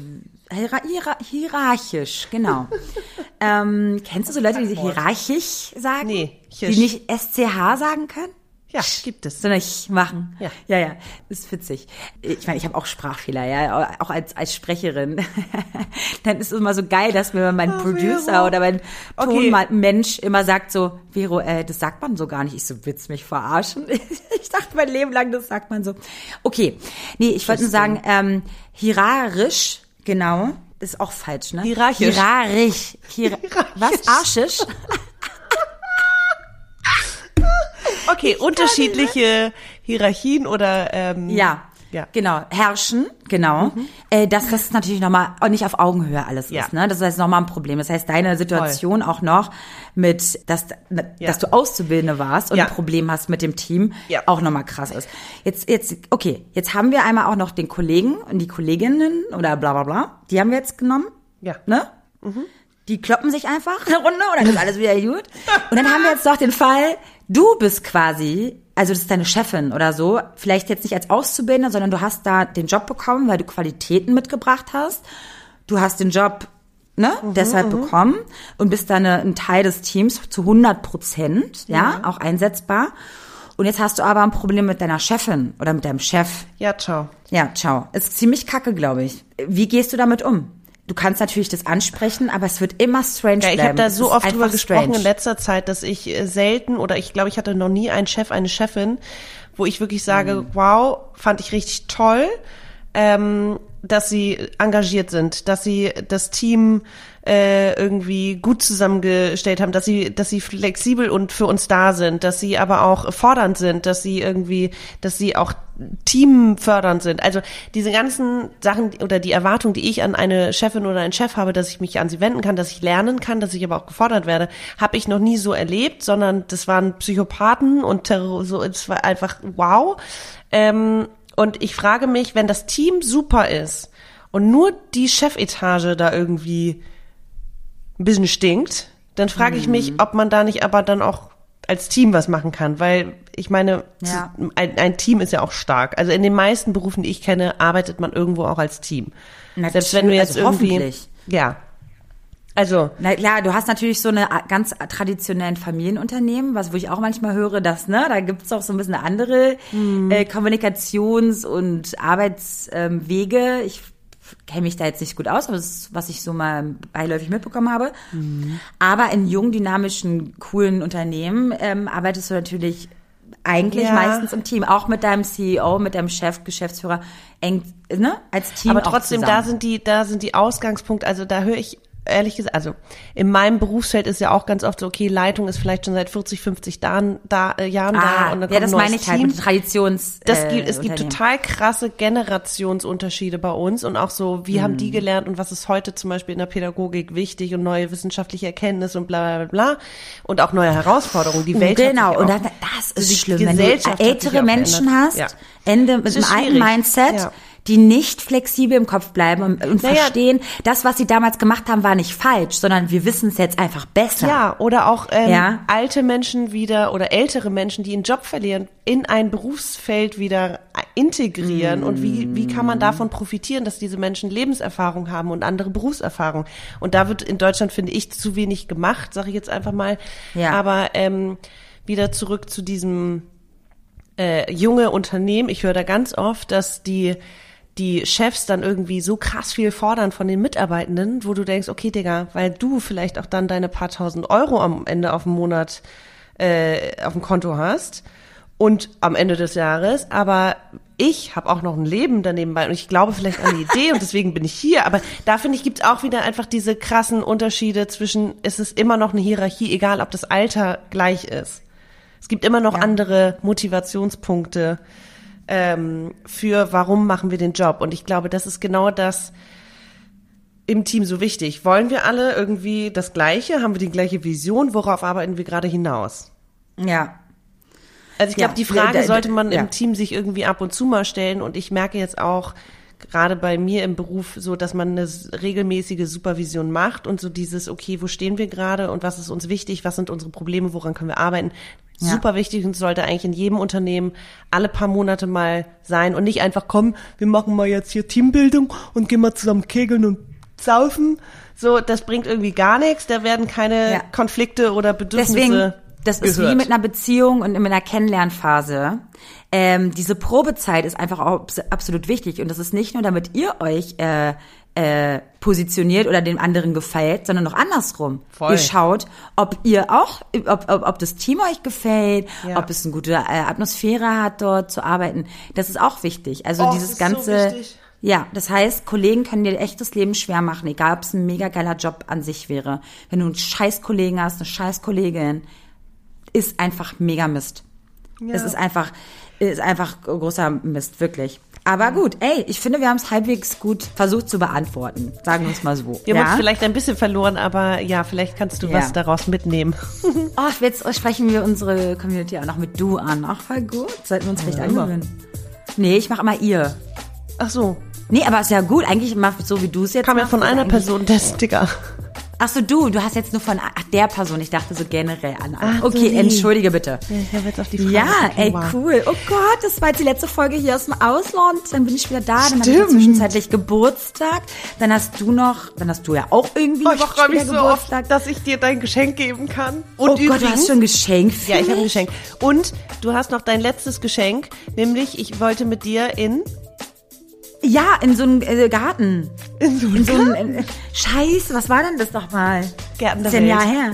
Speaker 3: Hierar hierar hierarchisch, genau. ähm, kennst du so Leute, die hierarchisch sagen?
Speaker 2: Nee,
Speaker 3: Die
Speaker 2: chisch.
Speaker 3: nicht SCH sagen können?
Speaker 2: Ja, gibt es.
Speaker 3: So nicht machen.
Speaker 2: Ja.
Speaker 3: ja, ja, ist witzig. Ich meine, ich habe auch Sprachfehler, ja, auch als als Sprecherin. Dann ist es immer so geil, dass mir mein
Speaker 2: Ach,
Speaker 3: Producer
Speaker 2: Vero.
Speaker 3: oder mein
Speaker 2: Okay.
Speaker 3: Tonmensch immer sagt so, Vero, äh, das sagt man so gar nicht. Ich so, willst mich verarschen? Ich dachte mein Leben lang, das sagt man so. Okay, nee, ich wollte nur sagen, ähm, hierarisch, genau, ist auch falsch, ne?
Speaker 2: Hierarchisch.
Speaker 3: Hierarchisch. Hier Was? Arschisch?
Speaker 2: Okay, unterschiedliche Hierarchien oder ähm,
Speaker 3: Ja.
Speaker 2: Ja.
Speaker 3: Genau, herrschen, genau. Äh, dass das natürlich nochmal auch nicht auf Augenhöhe alles
Speaker 2: Ja.
Speaker 3: ist, ne? Das ist nochmal ein Problem. Das heißt, deine Situation auch noch mit, dass,
Speaker 2: Ja.
Speaker 3: dass du Auszubildende warst und
Speaker 2: Ja.
Speaker 3: ein Problem hast mit dem Team,
Speaker 2: Ja.
Speaker 3: auch nochmal krass ist. Jetzt, jetzt, okay, jetzt haben wir einmal auch noch den Kollegen und die Kolleginnen oder bla bla bla. Die haben wir jetzt genommen.
Speaker 2: Ja.
Speaker 3: Ne? Die kloppen sich einfach eine Runde und dann ist alles wieder gut. Und dann haben wir jetzt noch den Fall, du bist quasi, also das ist deine Chefin oder so, vielleicht jetzt nicht als Auszubildender, sondern du hast da den Job bekommen, weil du Qualitäten mitgebracht hast. Du hast den Job ne, deshalb bekommen und bist dann eine, ein Teil des Teams zu 100 Prozent, ja, auch einsetzbar. Und jetzt hast du aber ein Problem mit deiner Chefin oder mit deinem Chef.
Speaker 2: Ja, ciao.
Speaker 3: Ja, ciao. Ist ziemlich kacke, glaube ich. Wie gehst du damit um? Du kannst natürlich das ansprechen, aber es wird immer strange
Speaker 2: Ja, ich
Speaker 3: bleiben.
Speaker 2: habe da so oft drüber gesprochen
Speaker 3: strange.
Speaker 2: in letzter Zeit, dass ich äh, selten oder ich glaube, ich hatte noch nie einen Chef, eine Chefin, wo ich wirklich sage,
Speaker 3: Mhm.
Speaker 2: wow, fand ich richtig toll, ähm, dass sie engagiert sind, dass sie das Team äh, irgendwie gut zusammengestellt haben, dass sie, dass sie flexibel und für uns da sind, dass sie aber auch fordernd sind, dass sie irgendwie, dass sie auch teamfördernd sind. Also diese ganzen Sachen oder die Erwartung, die ich an eine Chefin oder einen Chef habe, dass ich mich an sie wenden kann, dass ich lernen kann, dass ich aber auch gefordert werde, habe ich noch nie so erlebt, sondern das waren Psychopathen und Terror, so es war einfach wow. Ähm, und ich frage mich, wenn das Team super ist und nur die Chefetage da irgendwie ein bisschen stinkt, dann frage ich
Speaker 3: Mhm.
Speaker 2: mich, ob man da nicht aber dann auch als Team was machen kann, weil ich meine,
Speaker 3: Ja.
Speaker 2: ein, ein Team ist ja auch stark. Also in den meisten Berufen, die ich kenne, arbeitet man irgendwo auch als Team.
Speaker 3: Natürlich,
Speaker 2: Selbst wenn du jetzt
Speaker 3: also
Speaker 2: irgendwie,
Speaker 3: hoffentlich.
Speaker 2: ja, also
Speaker 3: Na klar, du hast natürlich so eine ganz traditionellen Familienunternehmen, was wo ich auch manchmal höre, dass ne, da gibt's auch so ein bisschen andere
Speaker 2: Mhm.
Speaker 3: äh, Kommunikations- und Arbeitswege. ich kenne mich da jetzt nicht gut aus, aber das ist, was ich so mal beiläufig mitbekommen habe.
Speaker 2: Mhm.
Speaker 3: Aber in jungen, dynamischen, coolen Unternehmen ähm, arbeitest du natürlich eigentlich
Speaker 2: Ja.
Speaker 3: meistens im Team, auch mit deinem CEO, mit deinem Chef, Geschäftsführer, eng, ne, als Team.
Speaker 2: aber trotzdem, da sind die, da sind die Ausgangspunkte, also da höre ich ehrlich gesagt, also in meinem Berufsfeld ist ja auch ganz oft so, okay, Leitung ist vielleicht schon seit 40, 50 Jahren da, äh, Jahren da
Speaker 3: Ah,
Speaker 2: und dann
Speaker 3: ja,
Speaker 2: kommt
Speaker 3: das meine ich halt
Speaker 2: Team.
Speaker 3: mit Traditions.
Speaker 2: Das
Speaker 3: äh,
Speaker 2: gibt, es gibt total krasse Generationsunterschiede bei uns und auch so, wie haben
Speaker 3: Mhm.
Speaker 2: die gelernt und was ist heute zum Beispiel in der Pädagogik wichtig und neue wissenschaftliche Erkenntnisse und bla bla bla und auch neue Herausforderungen. Die Welt
Speaker 3: genau, und das, das ist schlimm, wenn du ältere Menschen
Speaker 2: verändert.
Speaker 3: hast,
Speaker 2: Ja.
Speaker 3: Ende mit einem alten. Mindset,
Speaker 2: Ja.
Speaker 3: Die nicht flexibel im Kopf bleiben und, und
Speaker 2: Naja.
Speaker 3: verstehen, das, was sie damals gemacht haben, war nicht falsch, sondern wir wissen es jetzt einfach besser.
Speaker 2: Ja, oder auch ähm,
Speaker 3: Ja.
Speaker 2: alte Menschen wieder oder ältere Menschen, die einen Job verlieren, in ein Berufsfeld wieder integrieren und wie, wie kann man davon profitieren, dass diese Menschen Lebenserfahrung haben und andere Berufserfahrung. Und da wird in Deutschland, finde ich, zu wenig gemacht, sage ich jetzt einfach mal.
Speaker 3: Ja.
Speaker 2: Aber ähm, wieder zurück zu diesem äh, junge Unternehmen. Ich höre da ganz oft, dass die die Chefs dann irgendwie so krass viel fordern von den Mitarbeitenden, wo du denkst, okay, Digga, weil du vielleicht auch dann deine paar tausend Euro am Ende auf dem Monat äh, auf dem Konto hast und am Ende des Jahres, aber ich habe auch noch ein Leben daneben bei und ich glaube vielleicht an die Idee und deswegen bin ich hier. Aber da finde ich, gibt's auch wieder einfach diese krassen Unterschiede zwischen, es ist immer noch eine Hierarchie, egal ob das Alter gleich ist. Es gibt immer noch andere Motivationspunkte ähm, für, warum machen wir den Job. Und ich glaube, das ist genau das im Team so wichtig. Wollen wir alle irgendwie das Gleiche? Haben wir die gleiche Vision? Worauf arbeiten wir gerade hinaus?
Speaker 3: Ja.
Speaker 2: Also ich
Speaker 3: Ja,
Speaker 2: glaube, die Frage sollte man
Speaker 3: ja.
Speaker 2: im Team sich irgendwie ab und zu mal stellen. Und ich merke jetzt auch, gerade bei mir im Beruf, so, dass man eine regelmäßige Supervision macht und so dieses, okay, wo stehen wir gerade und was ist uns wichtig? Was sind unsere Probleme? Woran können wir arbeiten?
Speaker 3: Ja.
Speaker 2: Super wichtig und sollte eigentlich in jedem Unternehmen alle paar Monate mal sein und nicht einfach kommen, wir machen mal jetzt hier Teambildung und gehen mal zusammen kegeln und saufen. So, das bringt irgendwie gar nichts. Da werden keine
Speaker 3: Ja.
Speaker 2: Konflikte oder Bedürfnisse
Speaker 3: Deswegen Das ist
Speaker 2: Gehört.
Speaker 3: wie mit einer Beziehung und in einer Kennenlernphase. Ähm, diese Probezeit ist einfach auch abs- absolut wichtig. Und das ist nicht nur, damit ihr euch äh, äh, positioniert oder dem anderen gefällt, sondern noch andersrum.
Speaker 2: Voll.
Speaker 3: Ihr schaut, ob ihr auch, ob, ob, ob das Team euch gefällt,
Speaker 2: Ja.
Speaker 3: ob es eine gute äh, Atmosphäre hat, dort zu arbeiten. Das ist auch wichtig. Also
Speaker 2: Oh,
Speaker 3: dieses
Speaker 2: das ist so
Speaker 3: ganze.
Speaker 2: wichtig.
Speaker 3: ja, das heißt, Kollegen können dir echt das Leben schwer machen, egal ob es ein mega geiler Job an sich wäre. Wenn du einen scheiß Kollegen hast, eine scheiß Kollegin, ist einfach mega Mist. Es ist einfach, ist einfach großer Mist, wirklich. Aber gut, ey, ich finde, wir haben es halbwegs gut versucht zu beantworten. Sagen wir es mal so.
Speaker 2: Wir haben
Speaker 3: ja?
Speaker 2: uns vielleicht ein bisschen verloren, aber ja, vielleicht kannst du
Speaker 3: Ja.
Speaker 2: was daraus mitnehmen.
Speaker 3: Oh, jetzt sprechen wir unsere Community auch noch mit du an. Ach, voll gut. Sollten wir uns vielleicht
Speaker 2: immer.
Speaker 3: angewöhnen. Nee, ich mache immer ihr.
Speaker 2: Ach so,
Speaker 3: Nee, aber ist ja gut. Eigentlich mach so, wie du es jetzt
Speaker 2: kam ja
Speaker 3: machst,
Speaker 2: von einer Person der Sticker.
Speaker 3: Ach so, du, du hast jetzt nur von ach, der Person. Ich dachte so generell an.
Speaker 2: Ach so,
Speaker 3: okay,
Speaker 2: nee.
Speaker 3: entschuldige bitte.
Speaker 2: Ich habe jetzt auf die Frage.
Speaker 3: Ja, ey, cool. Oh Gott, das war jetzt die letzte Folge hier aus dem Ausland. Dann bin ich wieder da. Dann hatte ich
Speaker 2: Stimmt.
Speaker 3: zwischenzeitlich Geburtstag. Dann hast du noch, dann hast du ja auch irgendwie
Speaker 2: Oh, ich freue mich so
Speaker 3: Geburtstag.
Speaker 2: oft, dass ich dir dein Geschenk geben kann.
Speaker 3: oh
Speaker 2: Und
Speaker 3: Gott,
Speaker 2: übrigens,
Speaker 3: du hast schon ein Geschenk für
Speaker 2: Ja, ich habe ein? Geschenk. Und du hast noch dein letztes Geschenk, nämlich ich wollte mit dir in
Speaker 3: Ja, in so einem äh, Garten.
Speaker 2: in so
Speaker 3: In so einem, äh, Scheiße, was war denn das nochmal?
Speaker 2: Gärten
Speaker 3: Das
Speaker 2: der
Speaker 3: ist ja ein. Jahr her.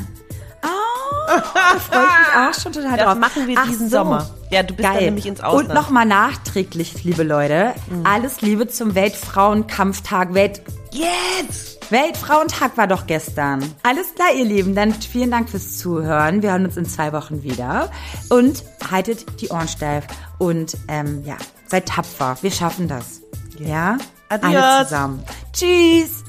Speaker 3: Oh, da freue ich mich auch schon total
Speaker 2: Das
Speaker 3: drauf.
Speaker 2: machen wir
Speaker 3: Ach
Speaker 2: diesen
Speaker 3: so.
Speaker 2: Sommer. Ja, du bist dann
Speaker 3: Geil.
Speaker 2: nämlich ins Ausland.
Speaker 3: Und nochmal nachträglich, liebe Leute, alles Liebe zum Weltfrauenkampftag. Welt
Speaker 2: Jetzt!
Speaker 3: Weltfrauentag war doch gestern. Alles klar, ihr Lieben. Dann vielen Dank fürs Zuhören. Wir hören uns in zwei Wochen wieder. Und haltet die Ohren steif. Und ähm, ja, seid tapfer. Wir schaffen das. Ja?
Speaker 2: Adios.
Speaker 3: Alle zusammen. Tschüss.